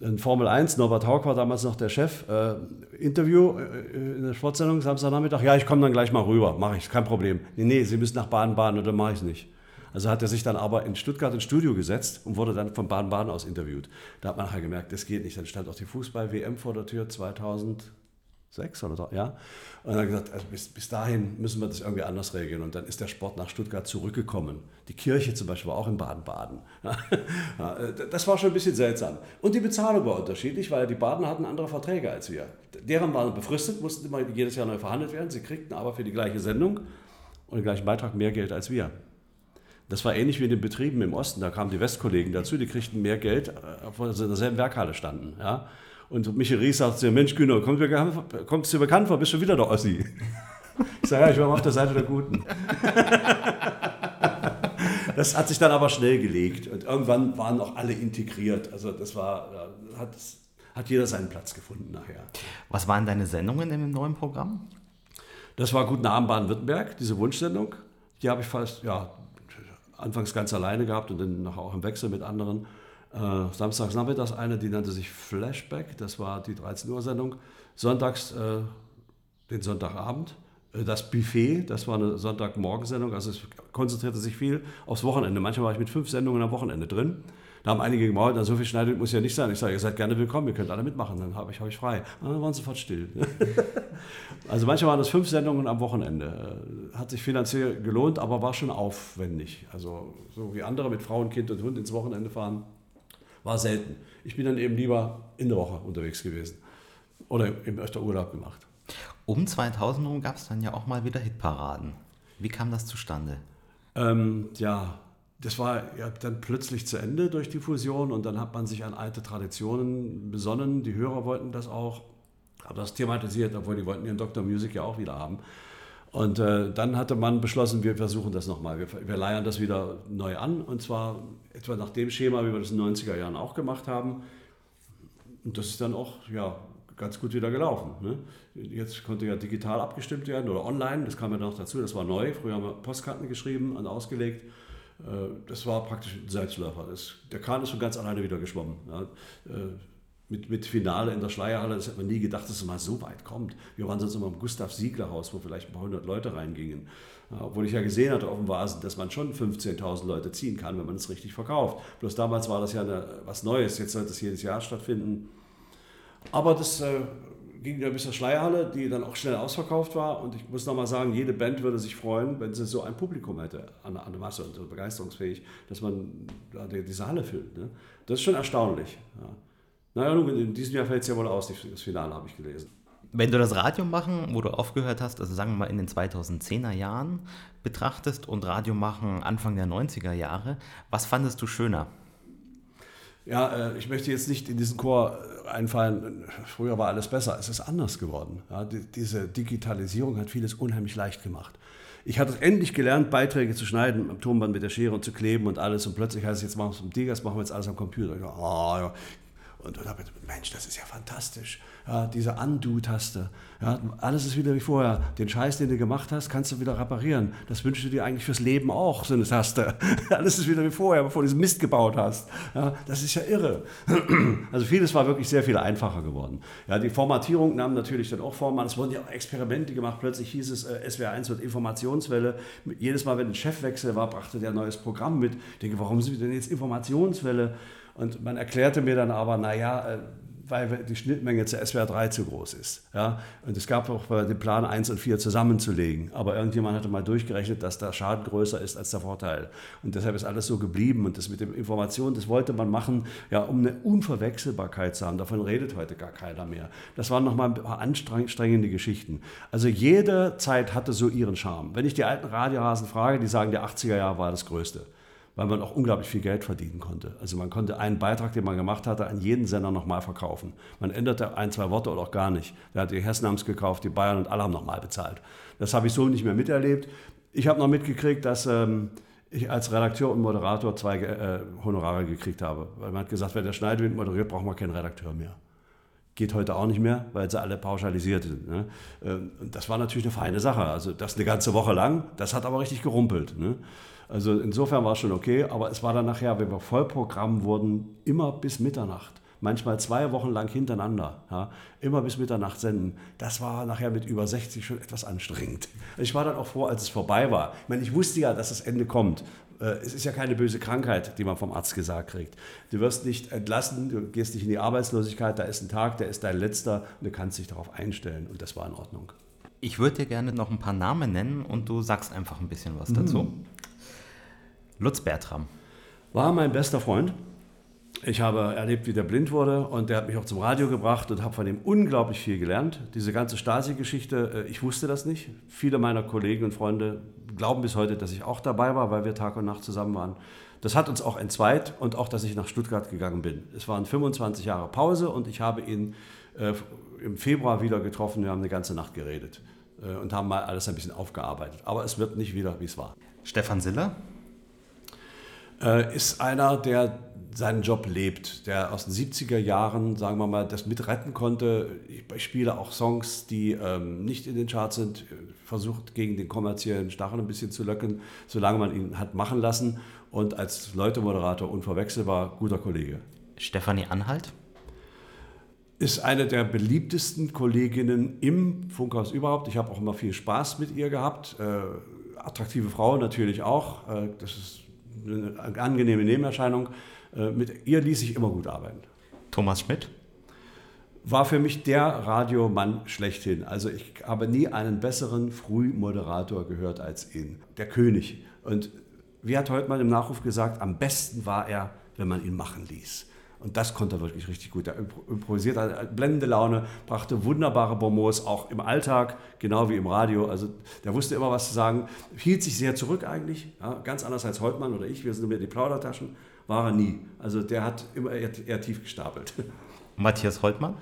In Formel 1, Norbert Haug war damals noch der Chef, äh, Interview äh, in der Sportsendung Samstagnachmittag, ja, ich komme dann gleich mal rüber, mache ich, kein Problem. Nee, nee, Sie müssen nach Baden-Baden oder mache ich es nicht. Also hat er sich dann aber in Stuttgart ins Studio gesetzt und wurde dann von Baden-Baden aus interviewt. Da hat man halt gemerkt, das geht nicht. Dann stand auch die Fußball-WM vor der Tür 2000 sechs oder so, ja. Und dann gesagt, also bis, bis dahin müssen wir das irgendwie anders regeln. Und dann ist der Sport nach Stuttgart zurückgekommen. Die Kirche zum Beispiel war auch in Baden-Baden. (laughs) Das war schon ein bisschen seltsam. Und die Bezahlung war unterschiedlich, weil die Baden hatten andere Verträge als wir. Deren waren befristet, mussten immer jedes Jahr neu verhandelt werden. Sie kriegten aber für die gleiche Sendung und den gleichen Beitrag mehr Geld als wir. Das war ähnlich wie in den Betrieben im Osten. Da kamen die Westkollegen dazu, die kriegten mehr Geld, obwohl sie in derselben Werkhalle standen. Ja. Und Michael Ries sagt zu mir, Mensch Günther, kommst dir bekannt vor, bist du wieder der Ossi? Ich sage, ja, ich war mal auf der Seite der Guten. (laughs) Das hat sich dann aber schnell gelegt und irgendwann waren auch alle integriert. Also das war, hat, hat jeder seinen Platz gefunden nachher. Was waren deine Sendungen im neuen Programm? Das war Guten Abend Baden-Württemberg, diese Wunschsendung. Die habe ich fast, ja, anfangs ganz alleine gehabt und dann nachher auch im Wechsel mit anderen. Äh, samstags nachmittags eine, die nannte sich Flashback, das war die 13 Uhr Sendung. Sonntags äh, den Sonntagabend. Äh, das Buffet, das war eine Sonntagmorgensendung, also es konzentrierte sich viel aufs Wochenende. Manchmal war ich mit fünf Sendungen am Wochenende drin. Da haben einige gemauert, na, so viel Schneidung muss ja nicht sein. Ich sage, ihr seid gerne willkommen, ihr könnt alle mitmachen, dann habe ich euch frei. Und dann waren sie sofort still. (laughs) also manchmal waren das fünf Sendungen am Wochenende. Äh, hat sich finanziell gelohnt, aber war schon aufwendig. Also so wie andere mit Frau und Kind und Hund ins Wochenende fahren, war selten. Ich bin dann eben lieber in der Woche unterwegs gewesen oder eben öfter Urlaub gemacht. Um 2000 herum gab es dann ja auch mal wieder Hitparaden. Wie kam das zustande? Ähm, ja, das war ja dann plötzlich zu Ende durch die Fusion und dann hat man sich an alte Traditionen besonnen. Die Hörer wollten das auch, haben das thematisiert, obwohl die wollten ihren Dr. Music ja auch wieder haben. Und äh, dann hatte man beschlossen, wir versuchen das nochmal. Wir, wir leiern das wieder neu an und zwar etwa nach dem Schema, wie wir das in den 90er Jahren auch gemacht haben. Und das ist dann auch ja, ganz gut wieder gelaufen. Ne? Jetzt konnte ja digital abgestimmt werden oder online, das kam ja noch dazu, das war neu. Früher haben wir Postkarten geschrieben und ausgelegt. Äh, das war praktisch ein Selbstläufer. Das, der Kahn ist schon ganz alleine wieder geschwommen. Ja. Äh, mit, mit Finale in der Schleierhalle, das hätte man nie gedacht, dass es mal so weit kommt. Wir waren sonst immer im Gustav-Siegler-Haus, wo vielleicht ein paar hundert Leute reingingen. Ja, obwohl ich ja gesehen hatte auf dem Vasen, dass man schon 15.000 Leute ziehen kann, wenn man es richtig verkauft. Bloß damals war das ja eine, was Neues, jetzt sollte es jedes Jahr stattfinden. Aber das äh, ging ja bis zur Schleierhalle, die dann auch schnell ausverkauft war. Und ich muss nochmal sagen, jede Band würde sich freuen, wenn sie so ein Publikum hätte an, an der Masse und so begeisterungsfähig, dass man ja, diese Halle füllt. Ne? Das ist schon erstaunlich. Ja. Naja, nun, in diesem Jahr fällt es ja wohl aus, das Finale habe ich gelesen. Wenn du das Radio machen, wo du aufgehört hast, also sagen wir mal in den 2010er Jahren betrachtest und Radio machen Anfang der 90er Jahre, was fandest du schöner? Ja, äh, ich möchte jetzt nicht in diesen Chor einfallen, früher war alles besser. Es ist anders geworden. Ja, die, diese Digitalisierung hat vieles unheimlich leicht gemacht. Ich hatte endlich gelernt, Beiträge zu schneiden, am Turmband mit der Schere und zu kleben und alles. Und plötzlich heißt es, jetzt machen wir es am Digas, machen wir jetzt alles am Computer. Ich dachte, oh, und da habe gedacht, Mensch, das ist ja fantastisch. Ja, diese Undo-Taste. Ja, alles ist wieder wie vorher. Den Scheiß, den du gemacht hast, kannst du wieder reparieren. Das wünschst du dir eigentlich fürs Leben auch, so eine Taste. (laughs) alles ist wieder wie vorher, bevor du diesen Mist gebaut hast. Ja, das ist ja irre. (clears throat) also vieles war wirklich sehr viel einfacher geworden. Ja, die Formatierung nahm natürlich dann auch Form an. Es wurden ja auch Experimente gemacht. Plötzlich hieß es, äh, SWR1 wird Informationswelle. Jedes Mal, wenn ein Chefwechsel war, brachte der ein neues Programm mit. Ich denke, warum sind wir denn jetzt Informationswelle? Und man erklärte mir dann aber, naja, äh, weil die Schnittmenge zur SWR 3 zu groß ist. Ja? Und es gab auch den Plan, 1 und 4 zusammenzulegen. Aber irgendjemand hatte mal durchgerechnet, dass der Schaden größer ist als der Vorteil. Und deshalb ist alles so geblieben. Und das mit den Informationen, das wollte man machen, ja, um eine Unverwechselbarkeit zu haben. Davon redet heute gar keiner mehr. Das waren nochmal ein paar anstrengende Geschichten. Also jede Zeit hatte so ihren Charme. Wenn ich die alten Radiohasen frage, die sagen, der 80er Jahre war das Größte weil man auch unglaublich viel Geld verdienen konnte. Also man konnte einen Beitrag, den man gemacht hatte, an jeden Sender nochmal verkaufen. Man änderte ein, zwei Worte oder auch gar nicht. Da hat die Hessen haben es gekauft, die Bayern und alle haben nochmal bezahlt. Das habe ich so nicht mehr miterlebt. Ich habe noch mitgekriegt, dass ähm, ich als Redakteur und Moderator zwei äh, Honorare gekriegt habe. Weil man hat gesagt, wenn der Schneidewind moderiert, braucht man keinen Redakteur mehr. Geht heute auch nicht mehr, weil sie alle pauschalisiert sind. Ne? Ähm, das war natürlich eine feine Sache. Also das eine ganze Woche lang, das hat aber richtig gerumpelt. Ne? Also insofern war es schon okay, aber es war dann nachher, wenn wir Vollprogramm wurden, immer bis Mitternacht. Manchmal zwei Wochen lang hintereinander, ja, immer bis Mitternacht senden. Das war nachher mit über 60 schon etwas anstrengend. Ich war dann auch froh, als es vorbei war. Ich meine, ich wusste ja, dass das Ende kommt. Äh, es ist ja keine böse Krankheit, die man vom Arzt gesagt kriegt. Du wirst nicht entlassen, du gehst nicht in die Arbeitslosigkeit, da ist ein Tag, der ist dein letzter und du kannst dich darauf einstellen und das war in Ordnung. Ich würde dir gerne noch ein paar Namen nennen und du sagst einfach ein bisschen was dazu. Lutz Bertram. War mein bester Freund. Ich habe erlebt, wie der blind wurde und der hat mich auch zum Radio gebracht und habe von ihm unglaublich viel gelernt. Diese ganze Stasi-Geschichte, äh, ich wusste das nicht. Viele meiner Kollegen und Freunde glauben bis heute, dass ich auch dabei war, weil wir Tag und Nacht zusammen waren. Das hat uns auch entzweit und auch, dass ich nach Stuttgart gegangen bin. Es waren 25 Jahre Pause und ich habe ihn äh, im Februar wieder getroffen. Wir haben eine ganze Nacht geredet äh, und haben mal alles ein bisschen aufgearbeitet. Aber es wird nicht wieder, wie es war. Stefan Siller? Äh, ist einer, der seinen Job lebt, der aus den 70er Jahren, sagen wir mal, das mitretten konnte. Ich spiele auch Songs, die ähm, nicht in den Charts sind, versucht gegen den kommerziellen Stachel ein bisschen zu löcken, solange man ihn hat machen lassen und als Leute-Moderator unverwechselbar, guter Kollege. Stefanie Anhalt? Ist eine der beliebtesten Kolleginnen im Funkhaus überhaupt. Ich habe auch immer viel Spaß mit ihr gehabt. Äh, attraktive Frau natürlich auch. Äh, das ist eine angenehme Nebenerscheinung. Äh, mit ihr ließ ich immer gut arbeiten. Thomas Schmidt? War für mich der Radiomann schlechthin. Also ich habe nie einen besseren Frühmoderator gehört als ihn. Der König. Und wie hat heute mal im Nachruf gesagt, am besten war er, wenn man ihn machen ließ. Und das konnte er wirklich richtig gut. Er improvisiert, hat blendende Laune, brachte wunderbare Bonbons, auch im Alltag, genau wie im Radio. Also der wusste immer was zu sagen, hielt sich sehr zurück eigentlich, ja, ganz anders als Holtmann oder ich. Wir sind immer die Plaudertaschen, war er nie. Also der hat immer eher, eher tief gestapelt. Matthias Holtmann?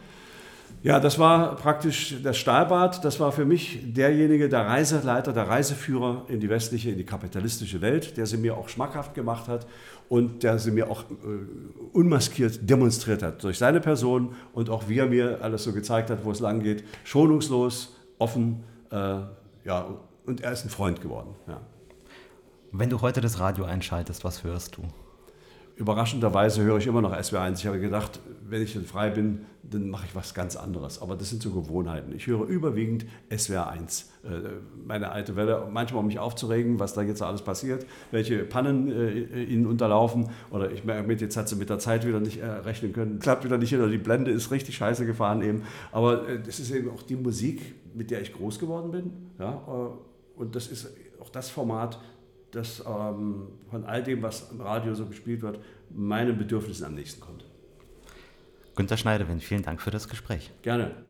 Ja, das war praktisch das Stahlbad. Das war für mich derjenige, der Reiseleiter, der Reiseführer in die westliche, in die kapitalistische Welt, der sie mir auch schmackhaft gemacht hat und der sie mir auch äh, unmaskiert demonstriert hat. Durch seine Person und auch wie er mir alles so gezeigt hat, wo es lang geht. Schonungslos, offen, äh, ja, und er ist ein Freund geworden. Ja. Wenn du heute das Radio einschaltest, was hörst du? Überraschenderweise höre ich immer noch SWR1. Ich habe gedacht, wenn ich dann frei bin, dann mache ich was ganz anderes. Aber das sind so Gewohnheiten. Ich höre überwiegend SWR1. Äh, meine alte Welle, manchmal um mich aufzuregen, was da jetzt alles passiert, welche Pannen äh, ihnen unterlaufen. Oder ich merke jetzt hat sie mit der Zeit wieder nicht äh, rechnen können. Klappt wieder nicht hin oder die Blende ist richtig scheiße gefahren eben. Aber das ist eben auch die Musik, mit der ich groß geworden bin. Ja? Und das ist auch das Format, das ähm, von all dem, was im Radio so gespielt wird, meinen Bedürfnissen am nächsten kommt. Günter Schneidewind, vielen Dank für das Gespräch. Gerne.